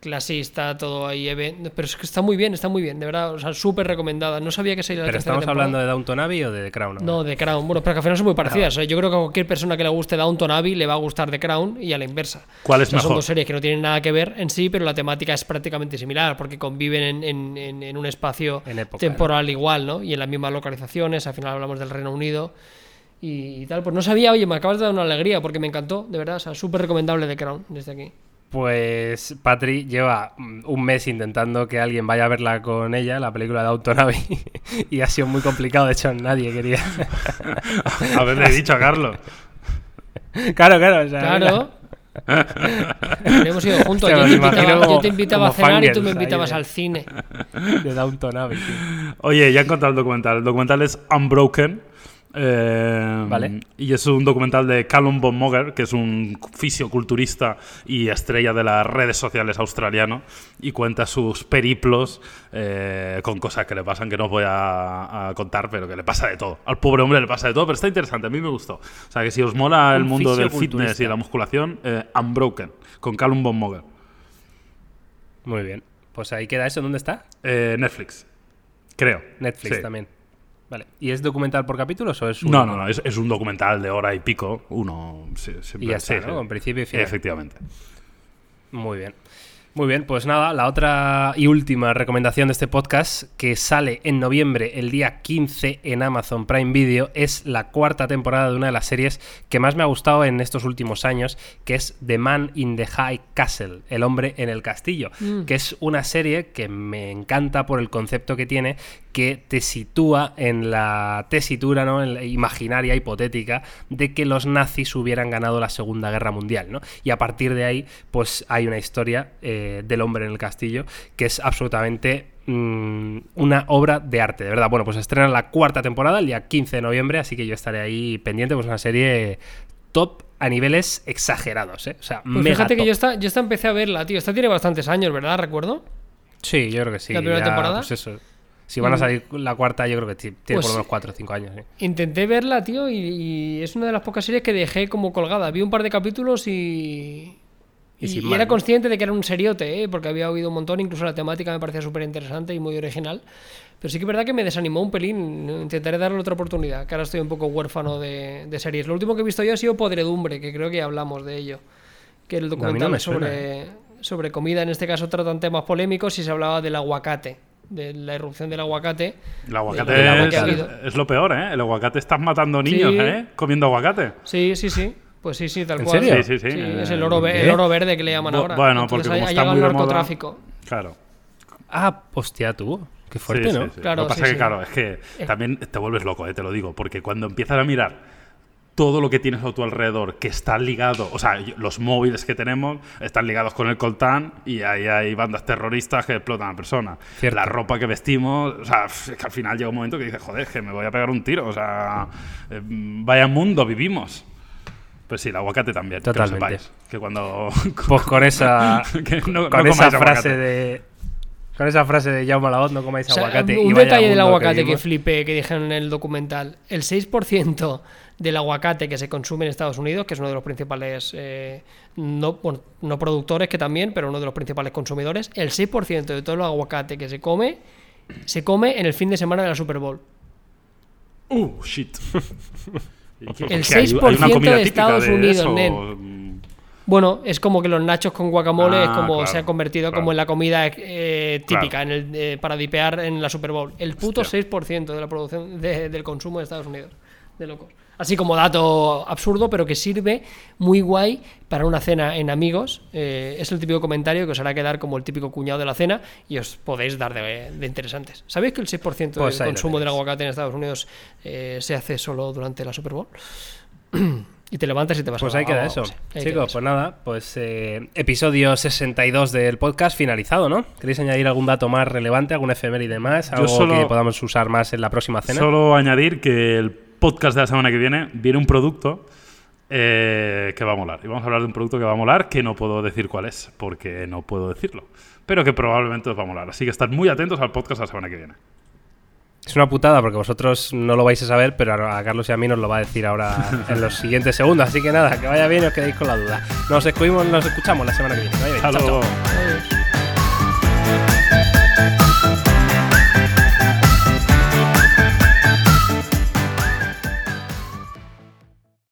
clasista, todo ahí. Pero es que está muy bien, está muy bien, de verdad. O sea, súper recomendada. No sabía que se iba a ¿Pero estamos hablando de Downton Abbey o de The Crown? No, de Crown. Bueno, pero que al final son muy parecidas. yo creo que a cualquier persona que le guste Downton Abbey le va a gustar The Crown y a la inversa. ¿Cuál es mejor? Son dos series que no tienen nada que ver en sí, pero la temática es prácticamente similar porque conviven en, un espacio temporal igual, ¿no? Y en las mismas localizaciones regiones, al final hablamos del Reino Unido y, tal. Pues no sabía, oye, me acabas de dar una alegría porque me encantó, de verdad, o sea, súper recomendable The Crown desde aquí. Pues Patri lleva mm, un mes intentando que alguien vaya a verla con ella, la película de Autonavi, <laughs> y ha sido muy complicado, de hecho nadie quería. <laughs> Haberle dicho a Carlos. <laughs> Claro, claro, o sea, Claro. Hemos ido juntos. <laughs> Hostia, yo, te invitaba, yo como- te invitaba a cenar y tú me invitabas de- al cine. <laughs> de Downton Abbey. tío. Oye, ya he encontrado el documental. El documental es Unbroken. Eh, Vale. Y es un documental de Callum von Moger, que es un fisioculturista y estrella de las redes sociales australiano, y cuenta sus periplos eh, con cosas que le pasan que no os voy a, a contar, pero que le pasa de todo. Al pobre hombre le pasa de todo, pero está interesante, a mí me gustó. O sea, que si os mola el Un mundo del fitness y la musculación, eh, Unbroken, con Callum von Moger. Muy bien. Pues ahí queda eso. ¿Dónde está? Eh, Netflix, creo. Netflix Sí. también. Vale. ¿Y es documental por capítulos o es un... No, no, no, es, es un documental de hora y pico. Uno. sí, siempre- Y ya está, sí, ¿no? sí. Con principio y final. Efectivamente. Muy bien. Muy bien, pues nada, la otra y última recomendación de este podcast que sale en noviembre, el día 15 en Amazon Prime Video, es la cuarta temporada de una de las series que más me ha gustado en estos últimos años, que es The Man in the High Castle, El hombre en el castillo, que es una serie que me encanta por el concepto que tiene, que te sitúa en la tesitura, ¿no? En la imaginaria, hipotética, de que los nazis hubieran ganado la Segunda Guerra Mundial, ¿no? Y a partir de ahí, pues hay una historia eh, del hombre en el castillo que es absolutamente mm, una obra de arte, de verdad. Bueno, pues estrena la cuarta temporada el día 15 de noviembre, así que yo estaré ahí pendiente, pues una serie top a niveles exagerados, ¿eh? O sea, Pues mega fíjate que yo esta, yo esta empecé a verla, tío. Esta tiene bastantes años, ¿verdad? Recuerdo. Sí, yo creo que sí. ¿La primera ya, temporada? Pues eso. Si van a Mm. salir la cuarta, yo creo que tiene Pues- por lo menos 4 o 5 años. ¿eh? Intenté verla, tío, y, y es una de las pocas series que dejé como colgada. Vi un par de capítulos y. Y Y, y era ¿no? consciente de que era un seriote, ¿eh? porque había oído un montón, incluso la temática me parecía súper interesante y muy original. Pero sí que es verdad que me desanimó un pelín. Intentaré darle otra oportunidad, que ahora estoy un poco huérfano de, de series. Lo último que he visto yo ha sido Podredumbre, que creo que hablamos de ello. Que el no documental me es suena, sobre, sobre comida, en este caso tratan temas polémicos y se hablaba del aguacate, de la irrupción del aguacate. El aguacate de es, ha es lo peor, ¿eh? El aguacate estás matando niños, Sí. ¿eh? Comiendo aguacate. Sí, sí, sí. Pues sí, sí, tal ¿En cual. serio? Sí, sí, sí. es Eh, el oro, ve- ¿qué? el oro verde que le llaman ahora. bueno, Entonces porque como ha está muy el de moda- narcotráfico. Claro. Ah, hostia, tú. Qué fuerte, Sí, ¿no? sí, sí. Claro, Lo que pasa sí, es que, sí. claro, es que también te vuelves loco, eh, te lo digo, porque cuando empiezas a mirar todo lo que tienes a tu alrededor que está ligado, o sea, los móviles que tenemos están ligados con el coltán y ahí hay bandas terroristas que explotan a personas. Cierto. La ropa que vestimos, o sea, es que al final llega un momento que dices, joder, es que me voy a pegar un tiro, o sea, eh, vaya mundo vivimos. Pues sí, el aguacate también, que lo Totalmente. sepáis, que cuando... <laughs> Pues con esa, <laughs> que no- con no esa frase aguacate. de. Con esa frase de Jaume Laot, no comáis O sea, aguacate. y un vaya detalle del aguacate que, vivimos. flipé, que dijeron en el documental. El 6% del aguacate que se consume en Estados Unidos, que es uno de los principales, eh, no, bueno, no productores que también, pero uno de los principales consumidores, el 6% de todo el aguacate que se come, se come en el fin de semana de la Super Bowl. Uh, shit. <laughs> ¿Y qué- El qué hay- hay 6% una comida de Estados de Unidos, nen. Bueno, es como que los nachos con guacamole Ah, es como claro, se ha convertido claro. como en la comida eh, típica Claro. en el, eh, para dipear en la Super Bowl. El puto Hostia. 6% de la producción de- del consumo de Estados Unidos. De locos. Así como dato absurdo, pero que sirve muy guay para una cena en amigos. Eh, es el típico comentario que os hará quedar como el típico cuñado de la cena y os podéis dar de, de interesantes. ¿Sabéis que el 6% Pues del consumo del aguacate en Estados Unidos eh, se hace solo durante la Super Bowl? <clears throat> y te levantas y te vas Pues a ahí queda a- eso. sí, ahí queda Chicos, eso. pues nada, pues eh, episodio 62 del podcast finalizado, ¿no? ¿Queréis añadir algún dato más relevante, algún efeméride más? Algo solo- que podamos usar más en la próxima cena. Solo añadir que el podcast de la semana que viene viene un producto eh, que va a molar. Y vamos a hablar de un producto que va a molar que no puedo decir cuál es, porque no puedo decirlo. Pero que probablemente os va a molar. Así que estad muy atentos al podcast de la semana que viene. Es una putada porque vosotros no lo vais a saber, pero a Carlos y a mí nos lo va a decir ahora <laughs> en los siguientes segundos. Así que nada, que vaya bien y os quedéis con la duda. Nos escuchamos, nos escuchamos la semana que viene. Que vaya bien. Hasta Chao, chao.